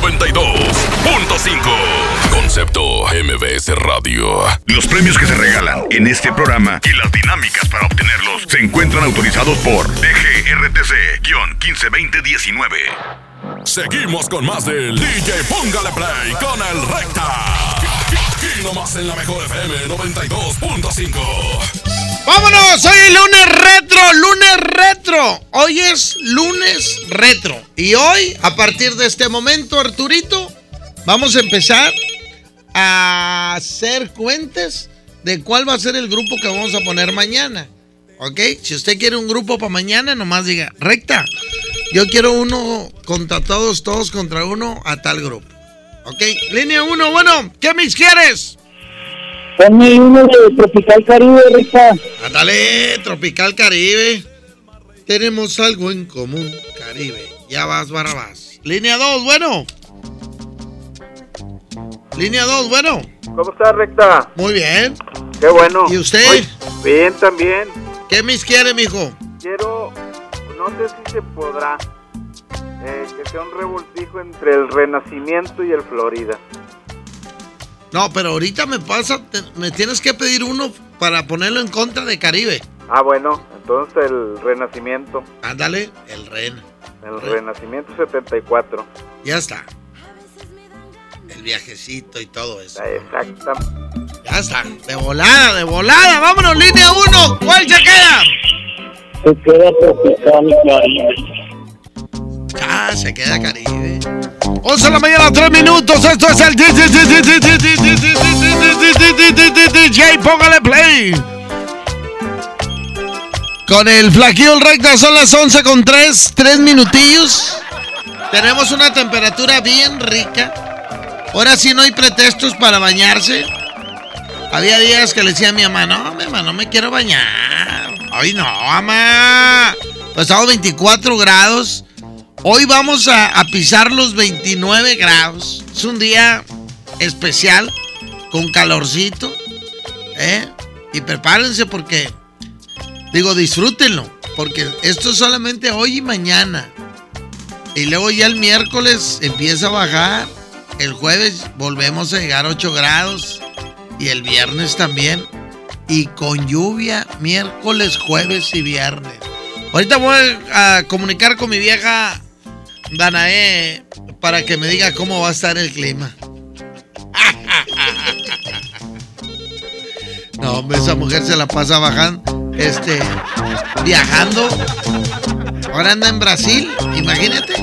92.5. Con excepto MBS Radio. Los premios que se regalan en este programa y las dinámicas para obtenerlos se encuentran autorizados por DGRTC-152019. Seguimos con más del DJ Póngale Play con el Recta. Aquí nomás en la mejor FM 92.5. ¡Vámonos! Hoy es lunes retro, lunes retro. Hoy es lunes retro. Y hoy, a partir de este momento, Arturito, vamos a empezar a hacer cuentas de cuál va a ser el grupo que vamos a poner mañana. ¿Ok? Si usted quiere un grupo para mañana, nomás diga, recta. Yo quiero uno contra todos, todos contra uno a tal grupo. ¿Ok? Línea uno, bueno, ¿qué mis quieres? Ponme uno de Tropical Caribe, Recta. Ándale, Tropical Caribe. Tenemos algo en común, Caribe. Ya vas, Barrabás. Línea 2, bueno. Línea 2, bueno. ¿Cómo está, Recta? Muy bien. Qué bueno. ¿Y usted? Bien, también. ¿Qué mis quiere, mijo? Quiero, no sé si se podrá, eh, que sea un revoltijo entre el Renacimiento y el Florida. No, pero ahorita me pasa, te- me tienes que pedir uno para ponerlo en contra de Caribe. Ah, bueno, entonces el Renacimiento. Ándale, el Ren. El Renacimiento 74. Ya está. El viajecito y todo eso. Exacto. Ya está. De volada, de volada. Vámonos, línea 1. ¿Cuál se queda? Se queda Tropical Caribe. Ya, se queda Caribe. 11 de la mañana, 3 minutos. Esto es el DJ. Póngale play. Con el flaquillo recta son las 11 con 3, 3 minutillos. Tenemos una temperatura bien rica. Ahora sí no hay pretextos para bañarse. Había días que le decía a mi mamá, no, mi mamá, no me quiero bañar. Ay, no, mamá. Pues estamos 24 grados. Hoy vamos a, pisar los 29 grados. Es un día especial, con calorcito. ¿eh? Y prepárense porque, digo, disfrútenlo. Porque esto es solamente hoy y mañana. Y luego ya el miércoles empieza a bajar. El jueves volvemos a llegar a 8 grados. Y el viernes también. Y con lluvia miércoles, jueves y viernes. Ahorita voy a comunicar con mi vieja Danae para que me diga cómo va a estar el clima. No, hombre, esa mujer se la pasa bajando, este, viajando. Ahora anda en Brasil, imagínate.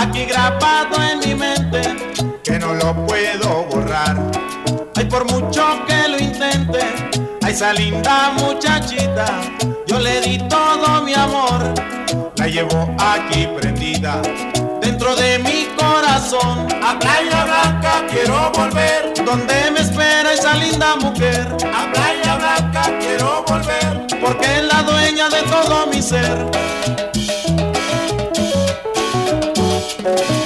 Aquí grabado en mi mente, que no lo puedo borrar. Ay, por mucho que lo intente, a esa linda muchachita, yo le di todo mi amor, la llevo aquí prendida. Dentro de mi corazón, a Playa Blanca quiero volver, donde me espera esa linda mujer. A Playa Blanca quiero volver, porque es la dueña de todo mi ser. Que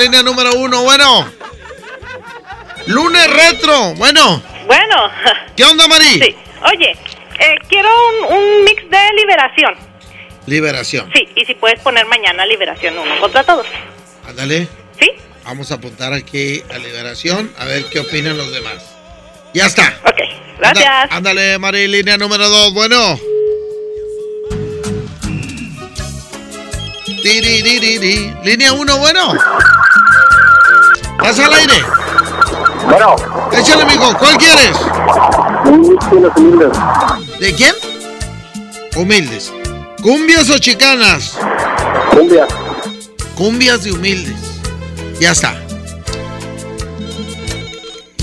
línea número uno. Bueno. Lunes retro. Bueno. Bueno. ¿Qué onda, Mari? Sí. Oye, eh, quiero un, un mix de liberación. Liberación. Sí, y si puedes poner mañana liberación uno contra todos. Ándale. ¿Sí? Vamos a apuntar aquí a Liberación, a ver qué opinan los demás. Ya está. Ok, gracias. Ándale, Mari, línea número dos. Bueno. Línea uno, bueno. ¿Estás al aire? Bueno. Échale, mijo. ¿Cuál quieres? los humildes. ¿De quién? Humildes. ¿Cumbias o chicanas? Cumbias. Cumbias de humildes. Ya está.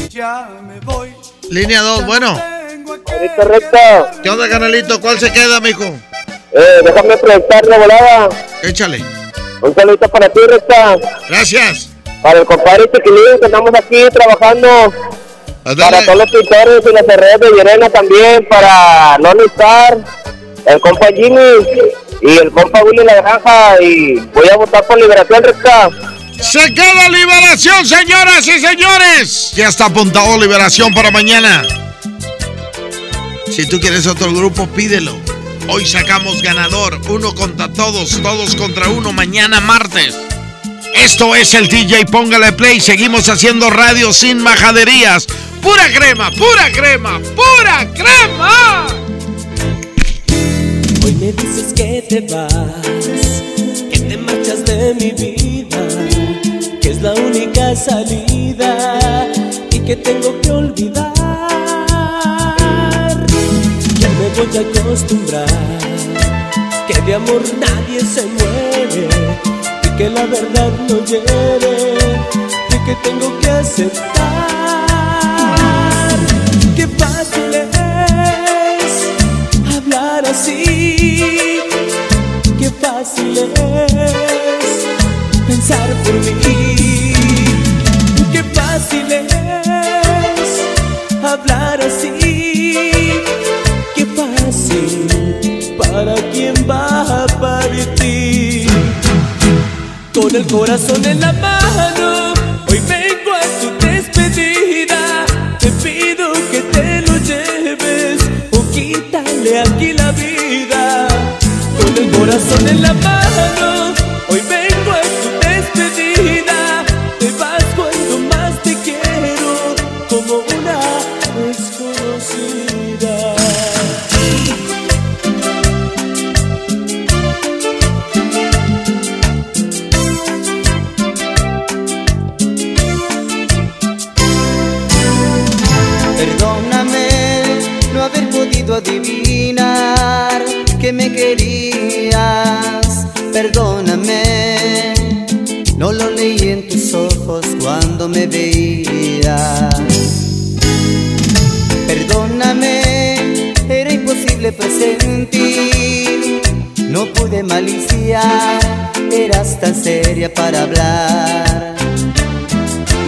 Ya me voy. Línea 2, bueno. Ahorita recta. ¿Qué onda, canalito? ¿Cuál se queda, mijo? Eh, déjame preguntar la volada. Échale. Un saludito para ti, recta. Gracias. Para el compadre Chiquilín, que estamos aquí trabajando. Para todos los pintores y las herreras de Llerena también. Para Loni Star, el compa Jimmy y el compa Willy La Granja. Y voy a votar por Liberación, recta. Se queda liberación, señoras y señores. Ya está apuntado liberación para mañana. Si tú quieres otro grupo, pídelo. Hoy sacamos ganador. Uno contra todos, todos contra uno. Mañana martes. Esto es el DJ Póngale Play. Seguimos haciendo radio sin majaderías. Pura crema, pura crema, pura crema. Hoy me dices que te vas, que te marchas de mi vida, que es la única salida y que tengo que olvidar. Ya me voy a acostumbrar, que de amor nadie se muere que la verdad no hiere y que tengo que aceptar. Qué fácil es hablar así, qué fácil es pensar por mí, qué fácil es hablar así, con el corazón en la mano. Hoy vengo a tu despedida. Te pido que te lo lleves o quítale aquí la vida. Con el corazón en la mano. Me veías. Perdóname, era imposible presentir. No pude maliciar, eras tan seria para hablar.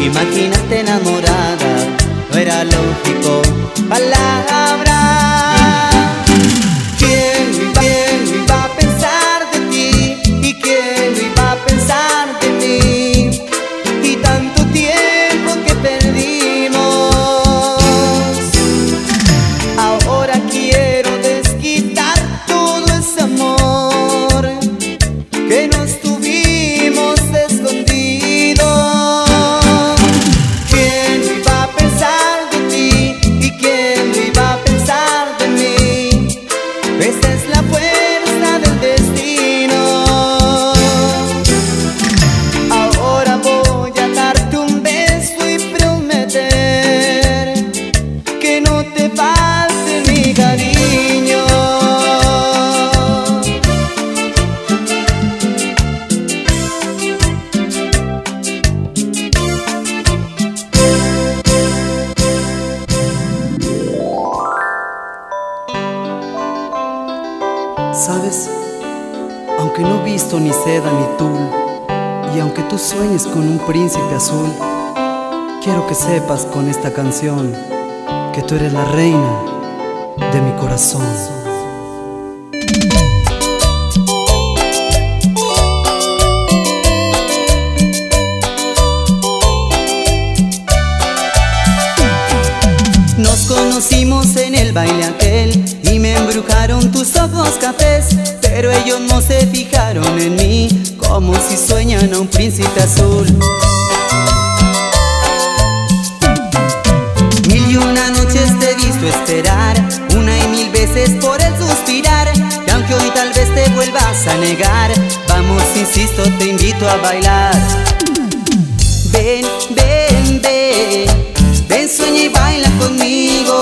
Imagínate enamorada, no era lógico. Príncipe azul, quiero que sepas con esta canción que tú eres la reina de mi corazón. Nos conocimos en el baile aquel y me embrujaron tus ojos cafés, pero ellos no se fijaron en mí como si sueñan a un príncipe azul. Bailar. Ven, ven, ven, ven, sueña y baila conmigo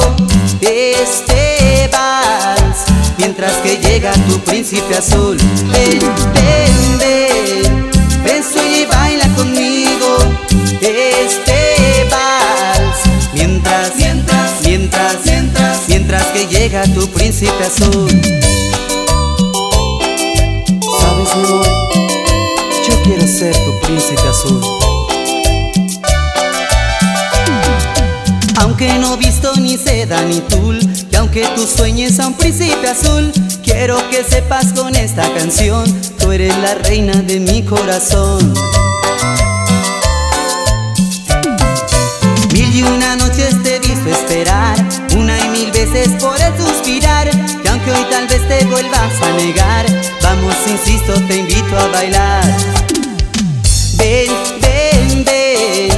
este vals, mientras que llega tu príncipe azul. Ven, ven, ven, ven, sueña y baila conmigo este vals, mientras, mientras, mientras, mientras, mientras que llega tu príncipe azul. Príncipe azul. Aunque no visto ni seda ni tul Y aunque tú sueñes a un príncipe azul Quiero que sepas con esta canción Tú eres la reina de mi corazón Mil y una noches te visto esperar Una y mil veces por el suspirar Y aunque hoy tal vez te vuelvas a negar Vamos, insisto, te invito a bailar Ven, ven, ven.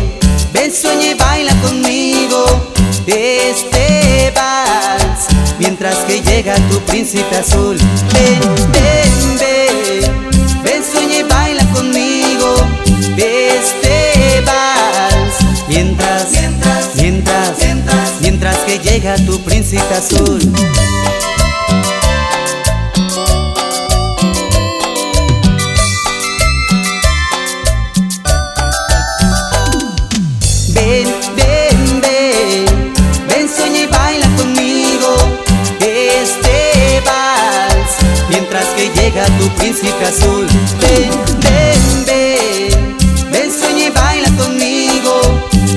Ven, sueña y baila conmigo. Este vals Mientras que llega tu príncipe azul. Ven, ven, ven. Ven, sueña y baila conmigo. Este vals mientras, mientras, mientras, mientras que llega tu príncipe azul tu príncipe azul. Ven, ven, ven, ven, sueña y baila conmigo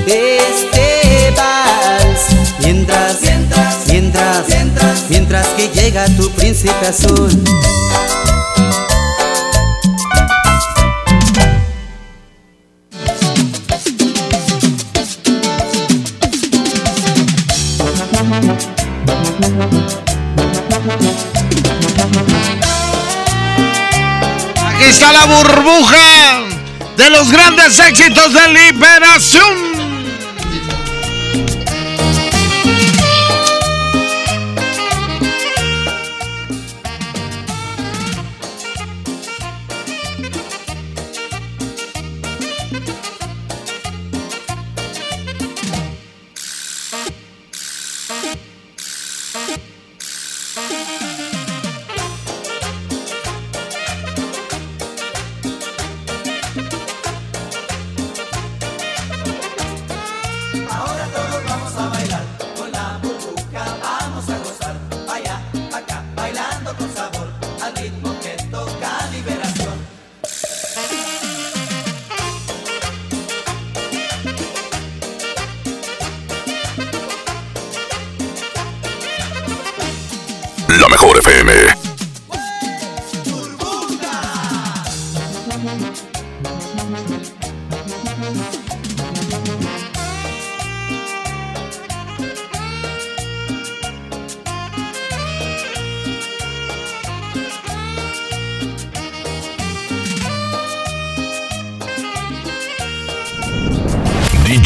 este vals. Mientras, mientras, mientras, mientras, mientras que llega tu príncipe azul. Está la burbuja de los grandes éxitos de Liberación.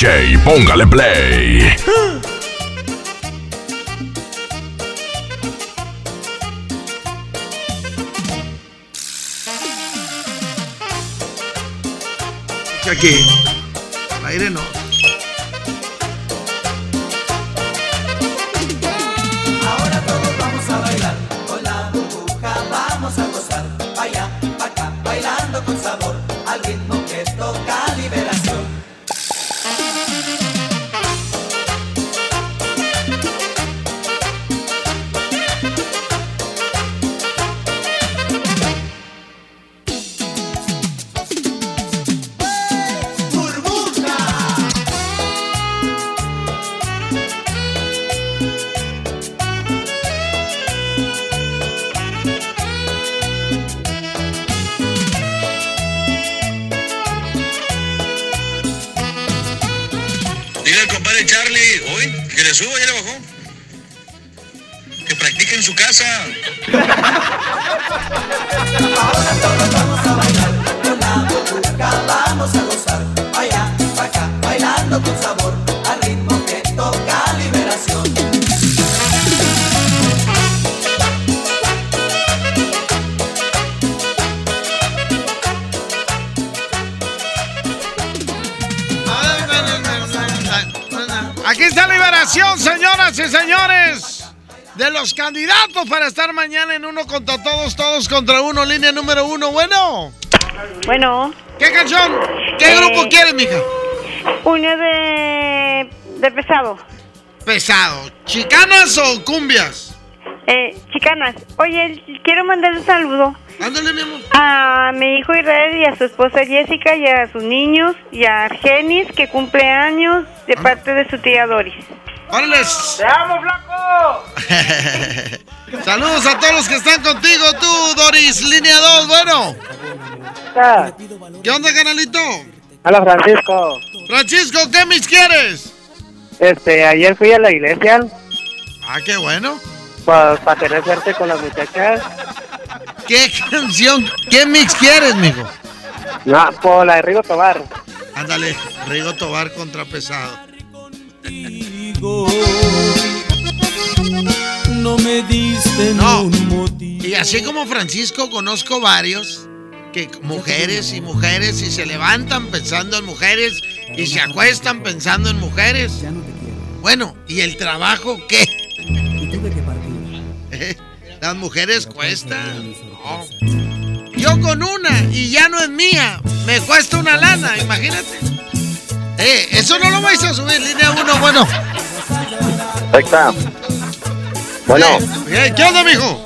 DJ, póngale play. Aquí. Estar mañana en uno contra todos, todos contra uno, línea número uno. Bueno. Bueno. ¿Qué canción? ¿Qué Eh, grupo quieres, mija? Uno de. de pesado. Pesado. ¿Chicanas o cumbias? Eh, chicanas. Oye, quiero mandar un saludo. Ándale, mi amor. A mi hijo Israel y a su esposa Jessica y a sus niños y a Argenis que cumple años de parte de su tía Doris. ¡Órale! ¡Te amo, flaco! Saludos a todos los que están contigo, tú, Doris, línea 2, bueno. ¿Qué onda, canalito? Hola, Francisco. Francisco, ¿qué mis quieres? Este, ayer fui a la iglesia, Ah, qué bueno. pues, para tener suerte con las muchachas. ¿Qué canción, qué mix quieres, mijo? No, por la de Rigo Tobar. Ándale, Rigo Tobar contra Pesado. No me diste No. un motivo. Y así como Francisco, conozco varios que mujeres y mujeres y se levantan pensando en mujeres y se acuestan pensando en mujeres. Bueno, ¿y el trabajo qué? Las mujeres cuestan. No. Yo con una y ya no es mía, me cuesta una lana, imagínate. Eh, eso no lo vais a subir, línea uno, bueno. Ahí está. Bueno, Eh, ¿Qué onda, mijo?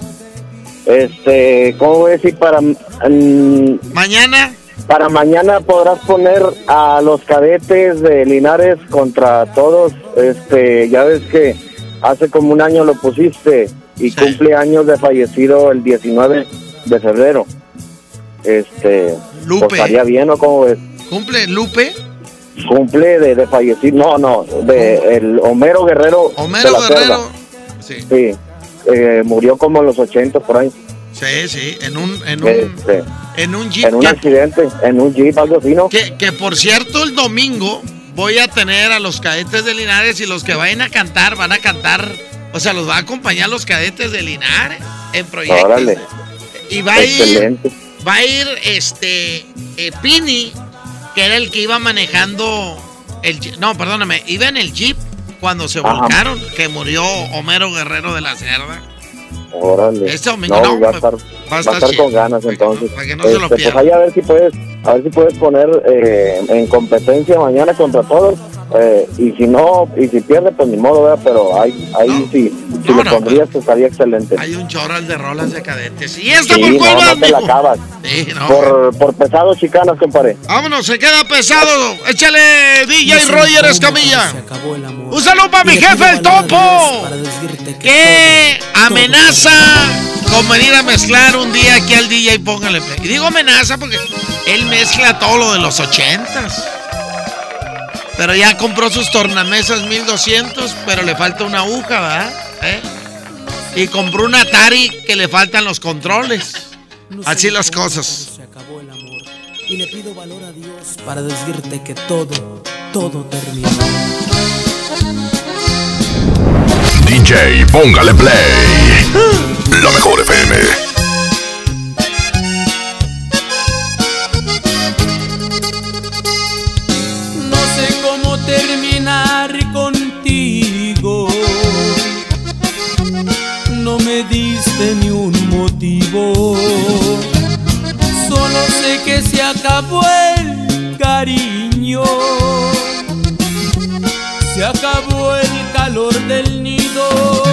Este, ¿cómo voy a decir? Para mm, mañana. Para mañana podrás poner a los cadetes de Linares contra todos. Este, ya ves que hace como un año lo pusiste y cumple años de fallecido el 19 de febrero. Este, Lupe. pues, estaría bien o cómo ves? ¿Cumple Lupe? Cumple de, de fallecido, no, no, de el Homero Guerrero. Homero de la Guerrero. Cerda. Sí. Sí, eh, murió como en los 80 por ahí. Sí, sí, en un, en un, Este, en un jeep. en un que- accidente, en un jeep, algo así, ¿no? Que, que por cierto, el domingo voy a tener a los cadetes de Linares y los que vayan a cantar, van a cantar, o sea, los va a acompañar los cadetes de Linares en proyectos. Órale. Y va a ir, Excelente. va a ir este eh, Pini, que era el que iba manejando el no, perdóname, iba en el jeep cuando se Ajá. volcaron, que murió Homero Guerrero de la Cerda. Órale. Este domingo no, no, va a estar, va a va a estar estar chido. con ganas entonces. para que no se lo Este, pierda. Pues ahí a ver si puedes, a ver si puedes poner eh, en competencia mañana contra todos. Eh, y si no, y si pierde, pues ni modo, ¿verdad? pero ahí, ahí sí, si lo pondrías, pues estaría excelente. Hay un chorral de rolas de cadetes. ¿Y esta Sí, por cuál no, no te la acabas. Sí, no. Por, por pesados chicanas, compadre. Vámonos, se queda pesado. Échale DJ Roger Escamilla. Un saludo para mi jefe, el topo. Que amenaza con venir a mezclar un día aquí al DJ Póngale Play. Y digo amenaza porque él mezcla todo lo de los ochentas. Pero ya compró sus tornamesas 1200, pero le falta una aguja, ¿verdad? ¿Eh? Y compró un Atari que le faltan los controles. Así las cosas. Y le pido valor a Dios para decirte que todo, todo terminó. DJ, póngale play. La mejor FM. Ni un motivo. Solo sé que se acabó el cariño. Se acabó el calor del nido.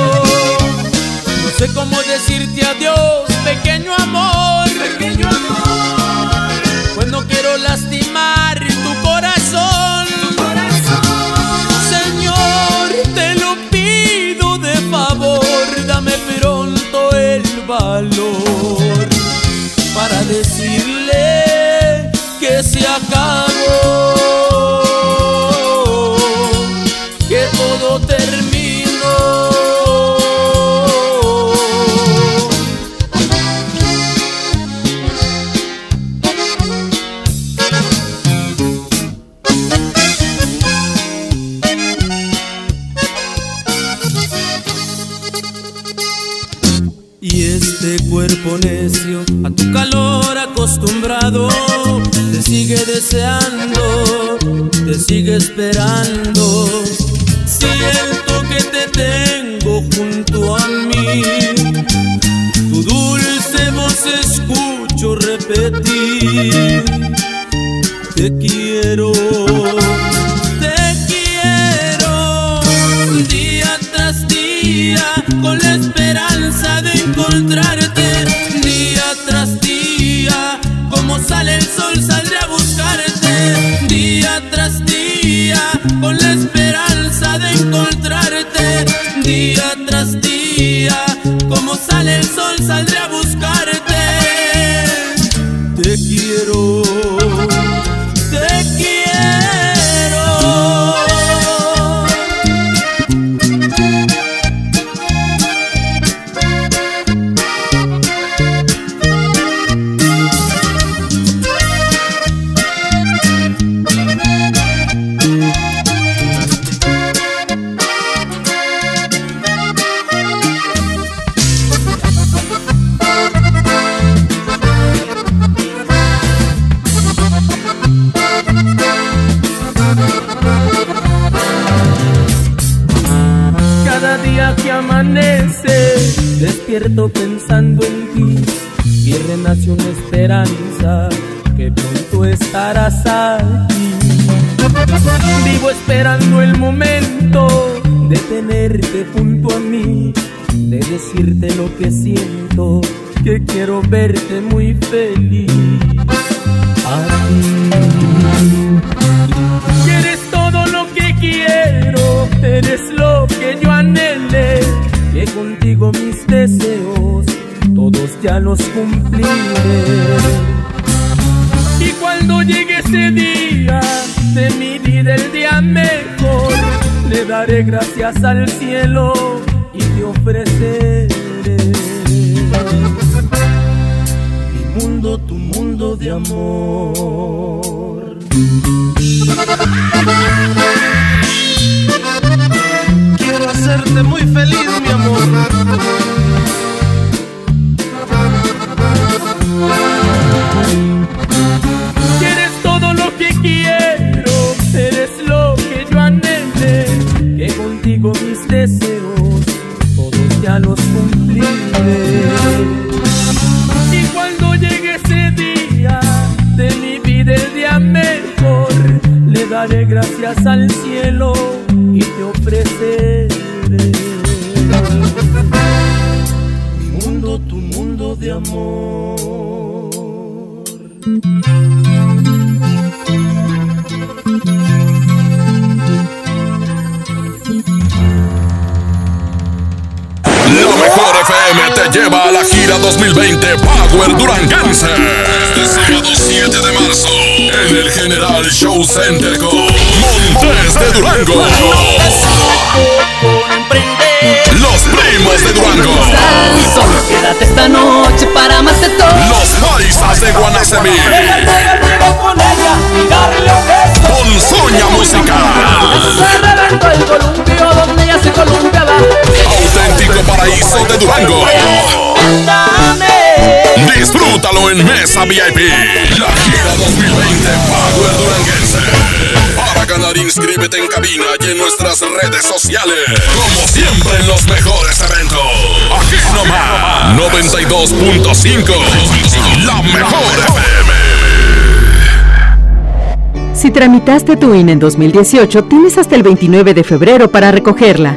No sé cómo decirte adiós, pequeño amor. Pequeño amor. Pues no quiero lastimar tu corazón. Valor para decirle que se acabó, cuerpo necio a tu calor acostumbrado te sigue deseando, te sigue esperando. Siento que te tengo junto a mí, tu dulce voz escucho repetir. Te quiero, te quiero, día tras día, con la esperanza de encontrarte, sale el sol, saldré a buscarte, día tras día, con la esperanza de encontrarte, día tras día, como sale el sol, saldré a buscarte, Dame. Disfrútalo en Mesa VIP. La gira 2020 Power Duranguense. Para ganar, inscríbete en cabina y en nuestras redes sociales. Como siempre en los mejores eventos. Aquí nomás. 92.5. La mejor FM. Si tramitaste tu INE en 2018, tienes hasta el 29 de febrero para recogerla.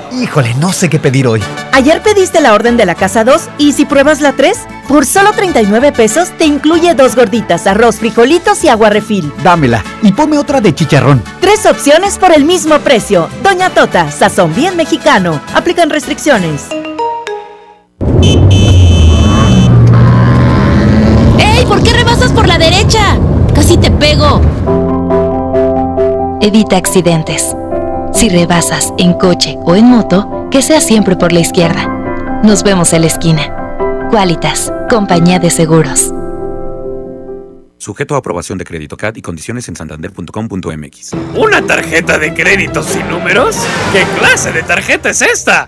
híjole, no sé qué pedir hoy. Ayer pediste la orden de la casa 2 y si pruebas la 3, por solo 39 pesos te incluye dos gorditas, arroz, frijolitos y agua refil. Dámela y ponme otra de chicharrón. Tres opciones por el mismo precio. Doña Tota, sazón bien mexicano. Aplican restricciones. ¡Ey! ¿Por qué rebasas por la derecha? Casi te pego. Evita accidentes. Si rebasas en coche o en moto, que sea siempre por la izquierda. Nos vemos en la esquina. Qualitas, compañía de seguros. Sujeto a aprobación de crédito CAT y condiciones en santander.com.mx. ¿Una tarjeta de crédito sin números? ¿Qué clase de tarjeta es esta?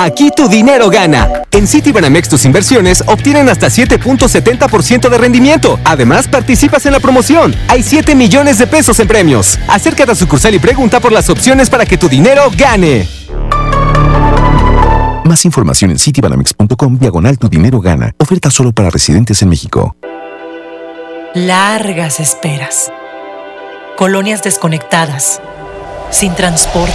Aquí tu dinero gana. En Citibanamex tus inversiones obtienen hasta 7.70% de rendimiento. Además, participas en la promoción. Hay 7 millones de pesos en premios. Acércate a sucursal y pregunta por las opciones para que tu dinero gane. Más información en citibanamex.com diagonal tu dinero gana. Oferta solo para residentes en México. Largas esperas. Colonias desconectadas. Sin transporte.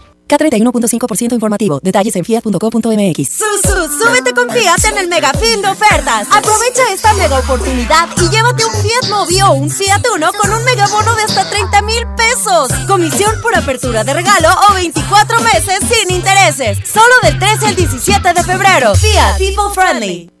K31.5% informativo. Detalles en fiat.co.mx. Susu, súbete con Fiat en el mega fin de ofertas. Aprovecha esta mega oportunidad y llévate un Fiat Mobi o un Fiat Uno con un megabono de hasta 30 mil pesos. Comisión por apertura de regalo o 24 meses sin intereses. Solo del 13 al 17 de febrero. Fiat People Friendly.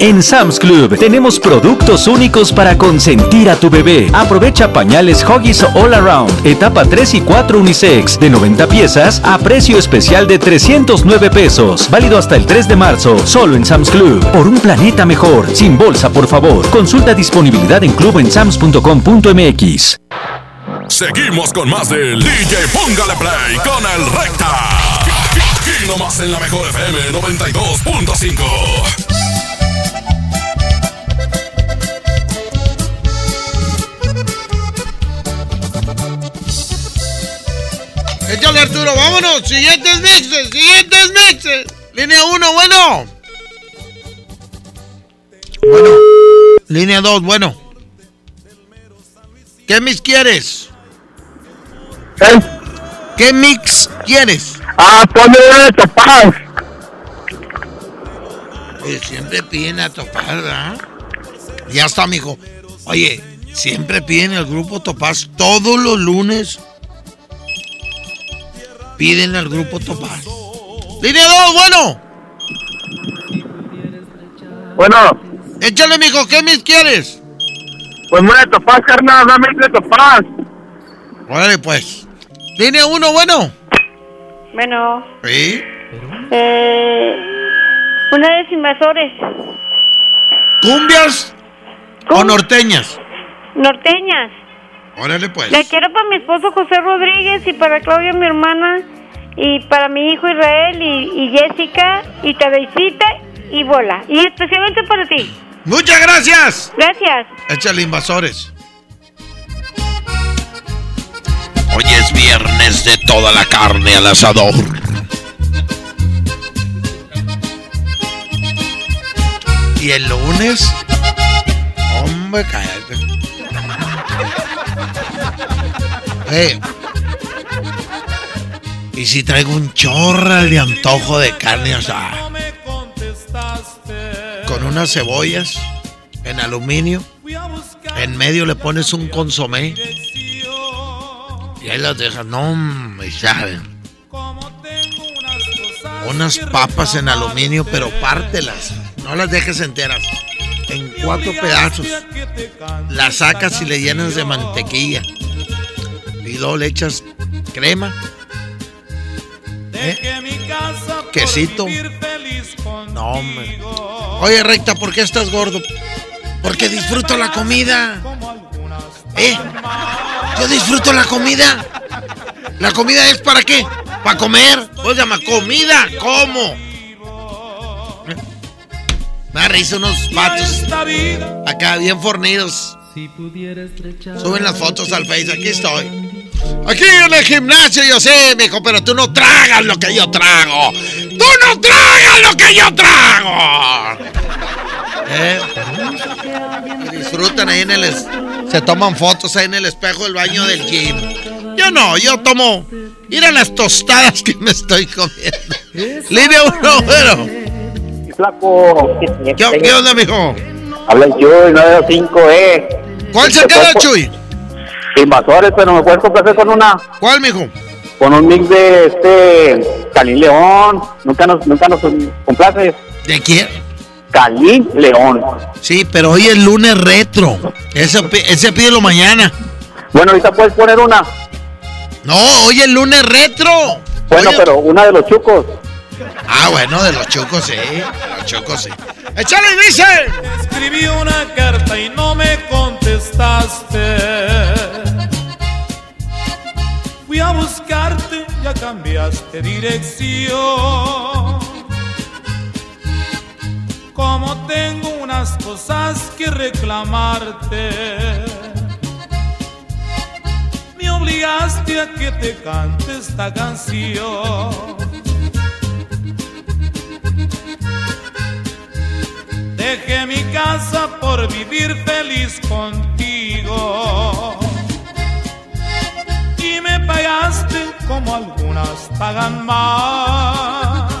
En Sam's Club tenemos productos únicos para consentir a tu bebé. Aprovecha pañales Huggies All Around, etapa 3 y 4 unisex, de 90 piezas a precio especial de 309 pesos. Válido hasta el 3 de marzo, solo en Sam's Club. Por un planeta mejor, sin bolsa, por favor. Consulta disponibilidad en club en sams.com.mx. Seguimos con más del DJ Póngale Play con el Recta. Aquí nomás en la mejor FM 92.5. Échale Arturo, vámonos. Siguientes mixes, siguientes mixes. Línea 1, bueno. Bueno. Línea 2, bueno. ¿Qué mix quieres? ¿Qué mix quieres? Ah, ponme una de Topaz. Oye, siempre piden a Topaz, ¿verdad? Ya está, mijo. Oye, siempre piden el grupo Topaz todos los lunes. Piden al grupo Topaz. Línea 2, bueno. Bueno. Échale, mijo, ¿qué mix quieres? Pues una de Topaz, carnal, dame de Topaz. Órale, pues. Línea 1, bueno. Bueno, Sí. eh, una de invasores. ¿Cumbias o norteñas? Norteñas. Órale, pues. La quiero para mi esposo José Rodríguez y para Claudia, mi hermana, y para mi hijo Israel y, y Jessica y Tadeicita y Bola. Y especialmente para ti. Muchas gracias. Gracias. Échale invasores. Hoy es viernes de toda la carne al asador. Y el lunes. Hombre, cállate. Y si traigo un chorral de antojo de carne asada. Con unas cebollas en aluminio. En medio le pones un consomé. Y ahí las dejas. No, me saben. Unas papas en aluminio, pero pártelas. No las dejes enteras. En cuatro pedazos. Las sacas y le llenas de mantequilla. Y luego le echas crema. ¿eh? Quesito. No, hombre. Oye, Recta, ¿por qué estás gordo? Porque disfruto la comida. ¿Eh? Yo disfruto la comida. ¿La comida es para qué? ¿Para comer? ¿Cómo se llama? ¿Comida? ¿Cómo? ¿Eh? Me risa unos patos acá bien fornidos. Suben las fotos al Face. Aquí estoy. Aquí en el gimnasio yo sé, mijo, pero tú no tragas lo que yo trago. ¡Tú no tragas lo que yo trago! ¿Eh? Disfrutan ahí en el... Se toman fotos ahí en el espejo del baño del gym. Yo no, yo tomo... Ir a las tostadas que me estoy comiendo. Línea uno, bueno. Flaco. ¿Qué, qué onda, mijo? Habla el Chuy, 905, eh. ¿Cuál se Te queda, Chuy? Invasores, pero me puedes complacer con una. ¿Cuál, mijo? Con un mix de este. Calín León. Nunca nos, nunca nos complaces. ¿De quién? Calín León. Sí, pero hoy es lunes retro. Ese, ese pídelo mañana. Bueno, ahorita puedes poner una. No, hoy es lunes retro. Bueno, pero una de los chucos. Ah, bueno, de los chucos sí. De los chucos sí. ¡Échale y dice! Escribí una carta y no me contestaste. Fui a buscarte, ya cambiaste dirección. Como tengo unas cosas que reclamarte, me obligaste a que te cante esta canción. Dejé mi casa por vivir feliz contigo. Y me pagaste como algunas pagan más.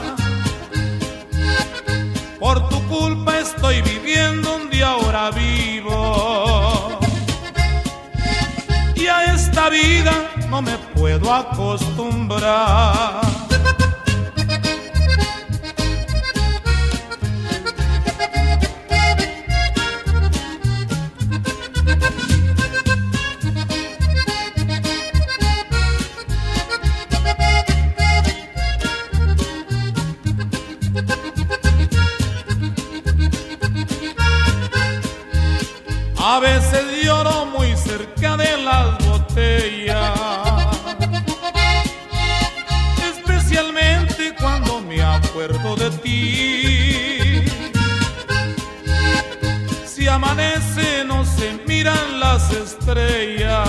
Por tu culpa estoy viviendo día ahora vivo. Y a esta vida no me puedo acostumbrar. A veces lloro muy cerca de las botellas. Especialmente cuando me acuerdo de ti. Si amanece no se miran las estrellas.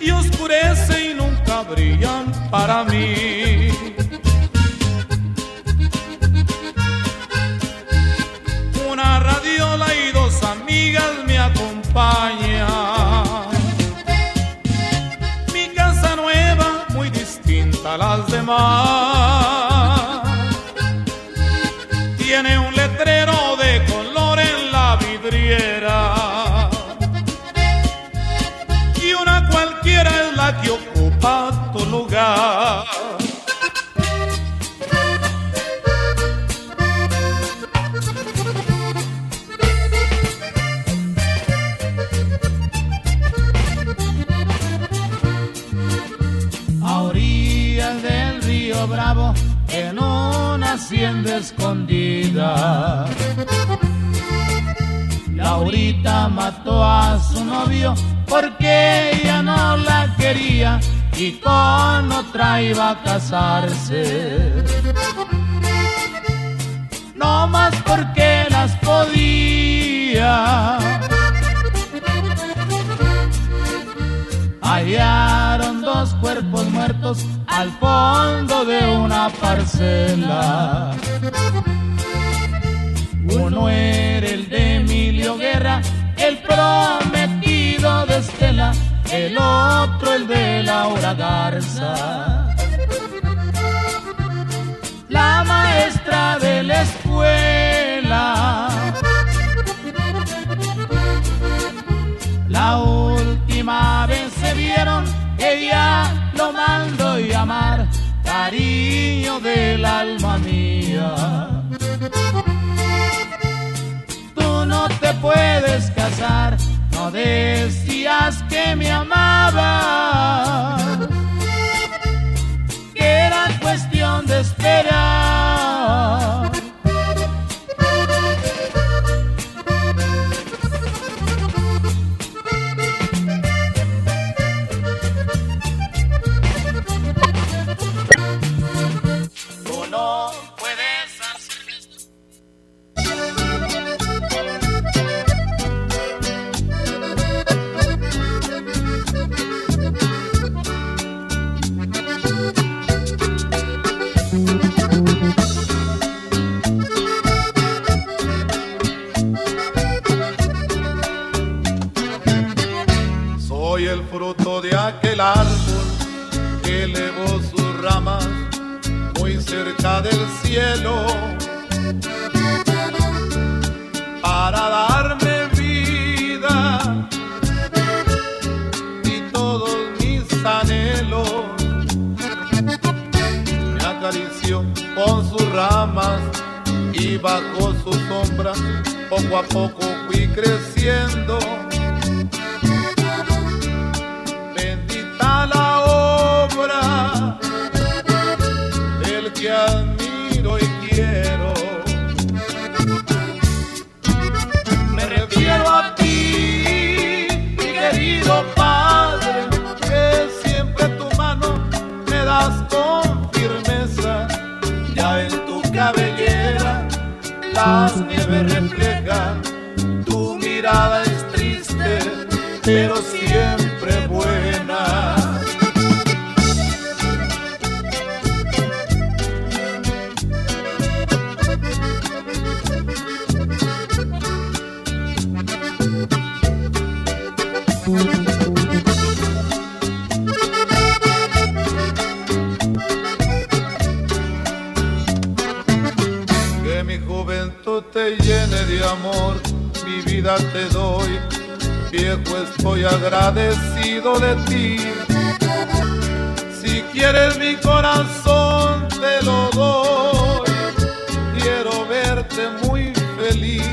Y oscurece y nunca brillan para mí. Las Bravo, en una hacienda escondida. Laurita mató a su novio porque ella no la quería y con otra iba a casarse. No más porque las podía. hallaron dos cuerpos muertos al fondo de una parcela. Uno era el de Emilio Guerra, el prometido de Estela, el otro el de Laura Garza. La maestra de la escuela. La última vez se vieron, ella lo mandó llamar cariño del alma mía. Tú no te puedes casar, no decías que me amabas, que era cuestión de esperar. Cerca del cielo para darme vida y todos mis anhelos. Me acarició con sus ramas y bajo su sombra poco a poco fui creciendo. Que admiro y quiero. Me refiero a ti, mi querido Padre, que siempre tu mano me das con firmeza, ya en tu cabellera las nieves reflejan, tu mirada es triste, pero siempre amor, mi vida te doy. Viejo, estoy agradecido de ti. Si quieres mi corazón, te lo doy. Quiero verte muy feliz.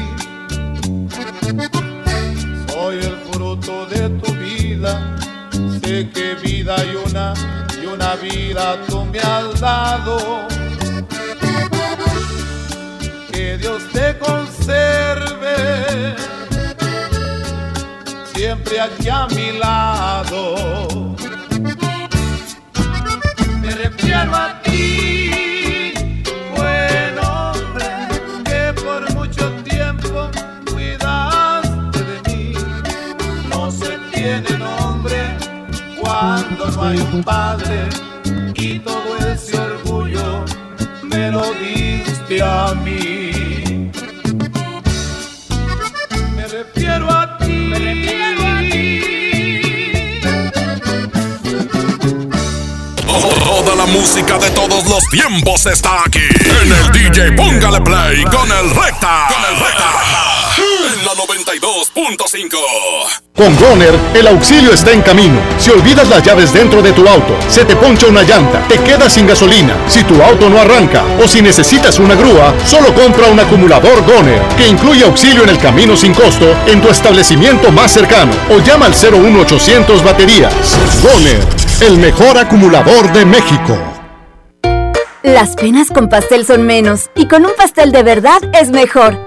Soy el fruto de tu vida. Sé que vida y una, y una vida tú me has dado que Dios te conserve siempre aquí a mi lado. Me refiero a ti, buen hombre, que por mucho tiempo cuidaste de mí. No se tiene nombre cuando no hay un padre y todo ese orgullo me lo diste a mí. Música de todos los tiempos está aquí. En el DJ Póngale Play con el Recta. Con el Recta. En la 92.5. Con Goner, el auxilio está en camino. Si olvidas las llaves dentro de tu auto, se te poncha una llanta, te quedas sin gasolina, si tu auto no arranca o si necesitas una grúa, solo compra un acumulador Goner, que incluye auxilio en el camino sin costo en tu establecimiento más cercano o llama al 01800 baterías. Goner, el mejor acumulador de México. Las penas con pastel son menos y con un pastel de verdad es mejor.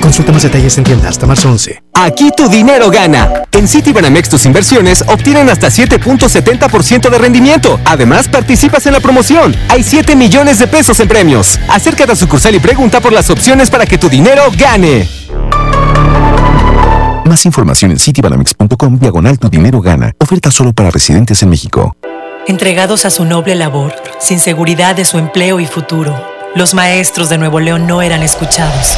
Consulta más detalles en tienda hasta marzo 11. Aquí tu dinero gana. En Citibanamex tus inversiones obtienen hasta 7.70% de rendimiento. Además, participas en la promoción. Hay 7 millones de pesos en premios. Acércate a sucursal y pregunta por las opciones para que tu dinero gane. Más información en citibanamex.com diagonal tu dinero gana. Oferta solo para residentes en México. Entregados a su noble labor, sin seguridad de su empleo y futuro, los maestros de Nuevo León no eran escuchados.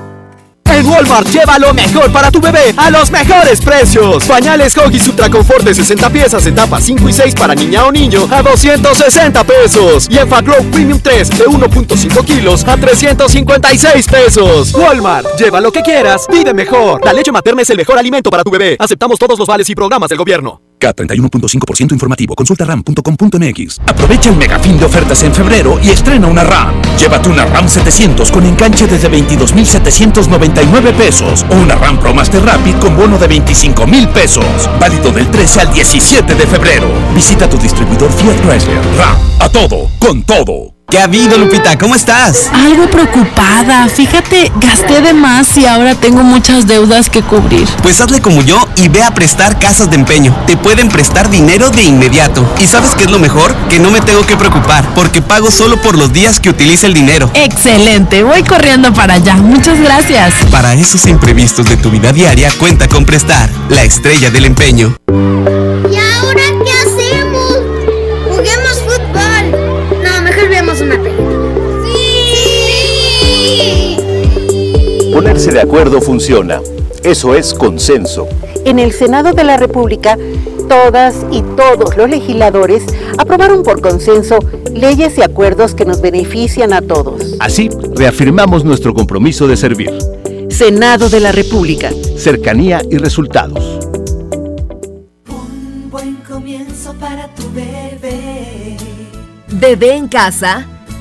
En Walmart lleva lo mejor para tu bebé a los mejores precios. Pañales Huggies Ultra Confort de 60 piezas en tapas 5 y 6 para niña o niño a 260 pesos. Y Enfaglow Premium 3 de 1.5 kilos a 356 pesos. Walmart, lleva lo que quieras, vive mejor. La leche materna es el mejor alimento para tu bebé. Aceptamos todos los vales y programas del gobierno. K31.5% informativo. Consulta ram.com.mx. Aprovecha el megafín de ofertas en febrero y estrena una RAM. Llévate una RAM 700 con enganche desde 22,799 pesos o una RAM Pro Master Rapid con bono de 25 mil pesos. Válido del 13 al 17 de febrero. Visita tu distribuidor Fiat Chrysler. RAM. A todo, con todo. ¿Qué ha habido, Lupita? ¿Cómo estás? Algo preocupada. Fíjate, gasté de más y ahora tengo muchas deudas que cubrir. Pues hazle como yo y ve a prestar casas de empeño. Te pueden prestar dinero de inmediato. ¿Y sabes qué es lo mejor? Que no me tengo que preocupar porque pago solo por los días que utilice el dinero. Excelente, voy corriendo para allá. Muchas gracias. Para esos imprevistos de tu vida diaria, cuenta con prestar, la estrella del empeño. Ponerse de acuerdo funciona. Eso es consenso. En el Senado de la República, todas y todos los legisladores aprobaron por consenso leyes y acuerdos que nos benefician a todos. Así, reafirmamos nuestro compromiso de servir. Senado de la República. Cercanía y resultados. buen comienzo para tu bebé. Bebé en casa.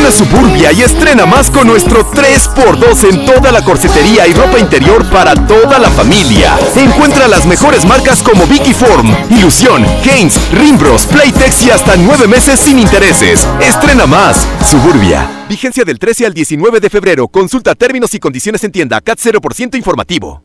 Ven Suburbia y estrena más con nuestro 3x2 en toda la corsetería y ropa interior para toda la familia. Encuentra las mejores marcas como Vicky Form, Ilusión, Haynes, Rimbros, Playtex y hasta 9 meses sin intereses. Estrena más. Suburbia. Vigencia del 13 al 19 de febrero. Consulta términos y condiciones en tienda CAT 0% informativo.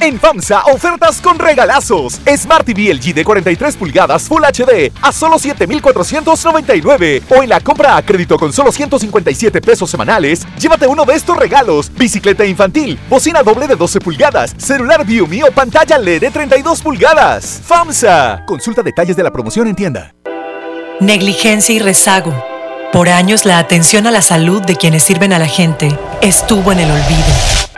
En FAMSA, ofertas con regalazos. Smart TV LG de 43 pulgadas Full HD a solo 7,499. O en la compra a crédito con solo 157 pesos semanales, llévate uno de estos regalos. Bicicleta infantil, bocina doble de 12 pulgadas, celular Viumi o pantalla LED de 32 pulgadas. FAMSA. Consulta detalles de la promoción en tienda. Negligencia y rezago. Por años la atención a la salud de quienes sirven a la gente estuvo en el olvido.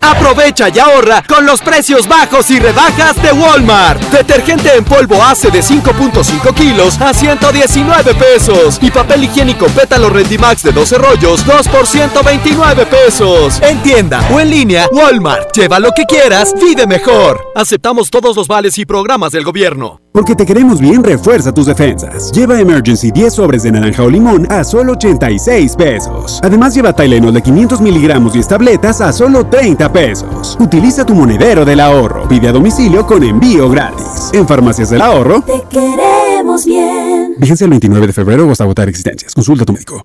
Aprovecha y ahorra con los precios bajos y rebajas de Walmart. Detergente en polvo ACE de 5.5 kilos a 119 pesos. Y papel higiénico pétalo Rendimax de 12 rollos, 2 por 129 pesos. En tienda o en línea, Walmart. Lleva lo que quieras, vive mejor. Aceptamos todos los vales y programas del gobierno. Porque te queremos bien, refuerza tus defensas. Lleva Emergency 10 sobres de naranja o limón a solo 86 pesos. Además, lleva Tylenol de 500 miligramos y tabletas a solo 30 pesos. Utiliza tu monedero del ahorro. Pide a domicilio con envío gratis. En Farmacias del Ahorro. Te queremos bien. Vigencia el 29 de febrero o hasta agotar existencias. Consulta a tu médico.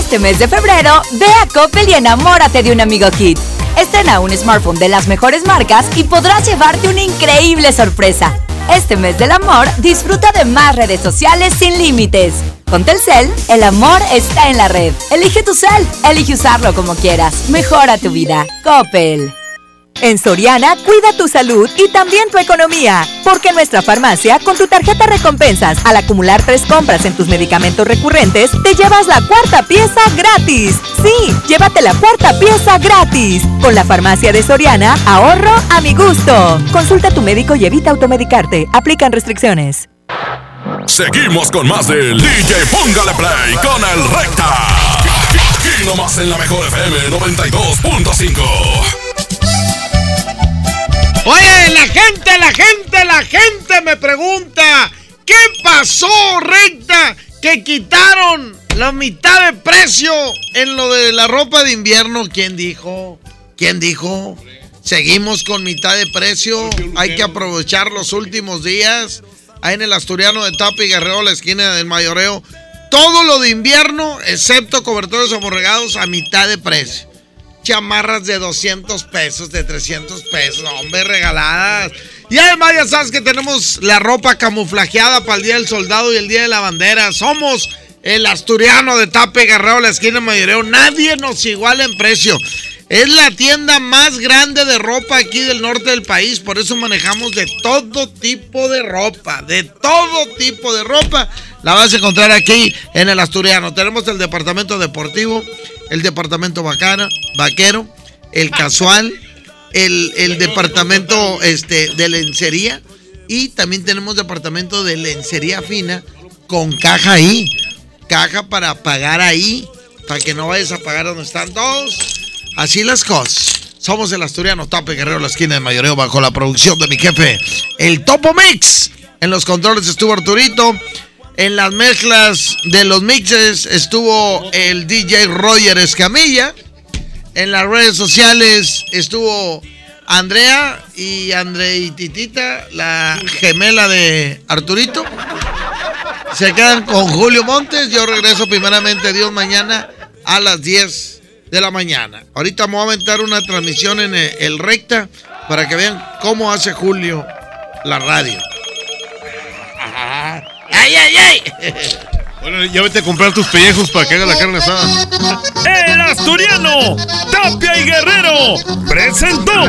Este mes de febrero, ve a Coppel y enamórate de un amigo Kit. Estrena un smartphone de las mejores marcas y podrás llevarte una increíble sorpresa. Este mes del amor, disfruta de más redes sociales sin límites. Con Telcel, el amor está en la red. Elige tu cel, elige usarlo como quieras. Mejora tu vida. Coppel. En Soriana, cuida tu salud y también tu economía. Porque en nuestra farmacia, con tu tarjeta recompensas, al acumular tres compras en tus medicamentos recurrentes, te llevas la cuarta pieza gratis. Sí, llévate la cuarta pieza gratis. Con la farmacia de Soriana, ahorro a mi gusto. Consulta a tu médico y evita automedicarte. Aplican restricciones. Seguimos con más del DJ Póngale Play con el Recta. Aquí nomás en la mejor FM 92.5. Oye, la gente, la gente, la gente me pregunta, ¿qué pasó, recta? Que quitaron la mitad de precio en lo de la ropa de invierno. ¿Quién dijo? ¿Quién dijo? Seguimos con mitad de precio. Hay que aprovechar los últimos días. Ahí en el Asturiano de Tapi Guerrero, la esquina del Mayoreo. Todo lo de invierno, excepto cobertores amorregados, a mitad de precio chamarras de 200 pesos, de 300 pesos, hombre, regaladas. Y además ya sabes que tenemos la ropa camuflajeada para el Día del Soldado y el Día de la Bandera. Somos el asturiano de Tape Guerrero, la esquina Mayoreo. Nadie nos iguala en precio. Es la tienda más grande de ropa aquí del norte del país, por eso manejamos de todo tipo de ropa, de todo tipo de ropa. La vas a encontrar aquí en el Asturiano. Tenemos el departamento deportivo, el departamento bacana, vaquero, el casual, el, departamento este, de lencería y también tenemos departamento de lencería fina con caja ahí. Caja para pagar ahí, para que no vayas a pagar donde están todos. Así las cosas. Somos el asturiano Tape Guerrero, la esquina de Mayoreo, bajo la producción de mi jefe, el Topo Mix. En los controles estuvo Arturito. En las mezclas de los mixes estuvo el DJ Roger Escamilla. En las redes sociales estuvo Andrea y Andreititita, la gemela de Arturito. Se quedan con Julio Montes. Yo regreso primeramente Dios mañana a las 10 de la mañana. Ahorita vamos a aventar una transmisión en el, Recta para que vean cómo hace Julio la radio. ¡Ay, ay, ay! Bueno, ya vete a comprar tus pellejos para que haga la carne asada. El asturiano, Tapia y Guerrero, presentó.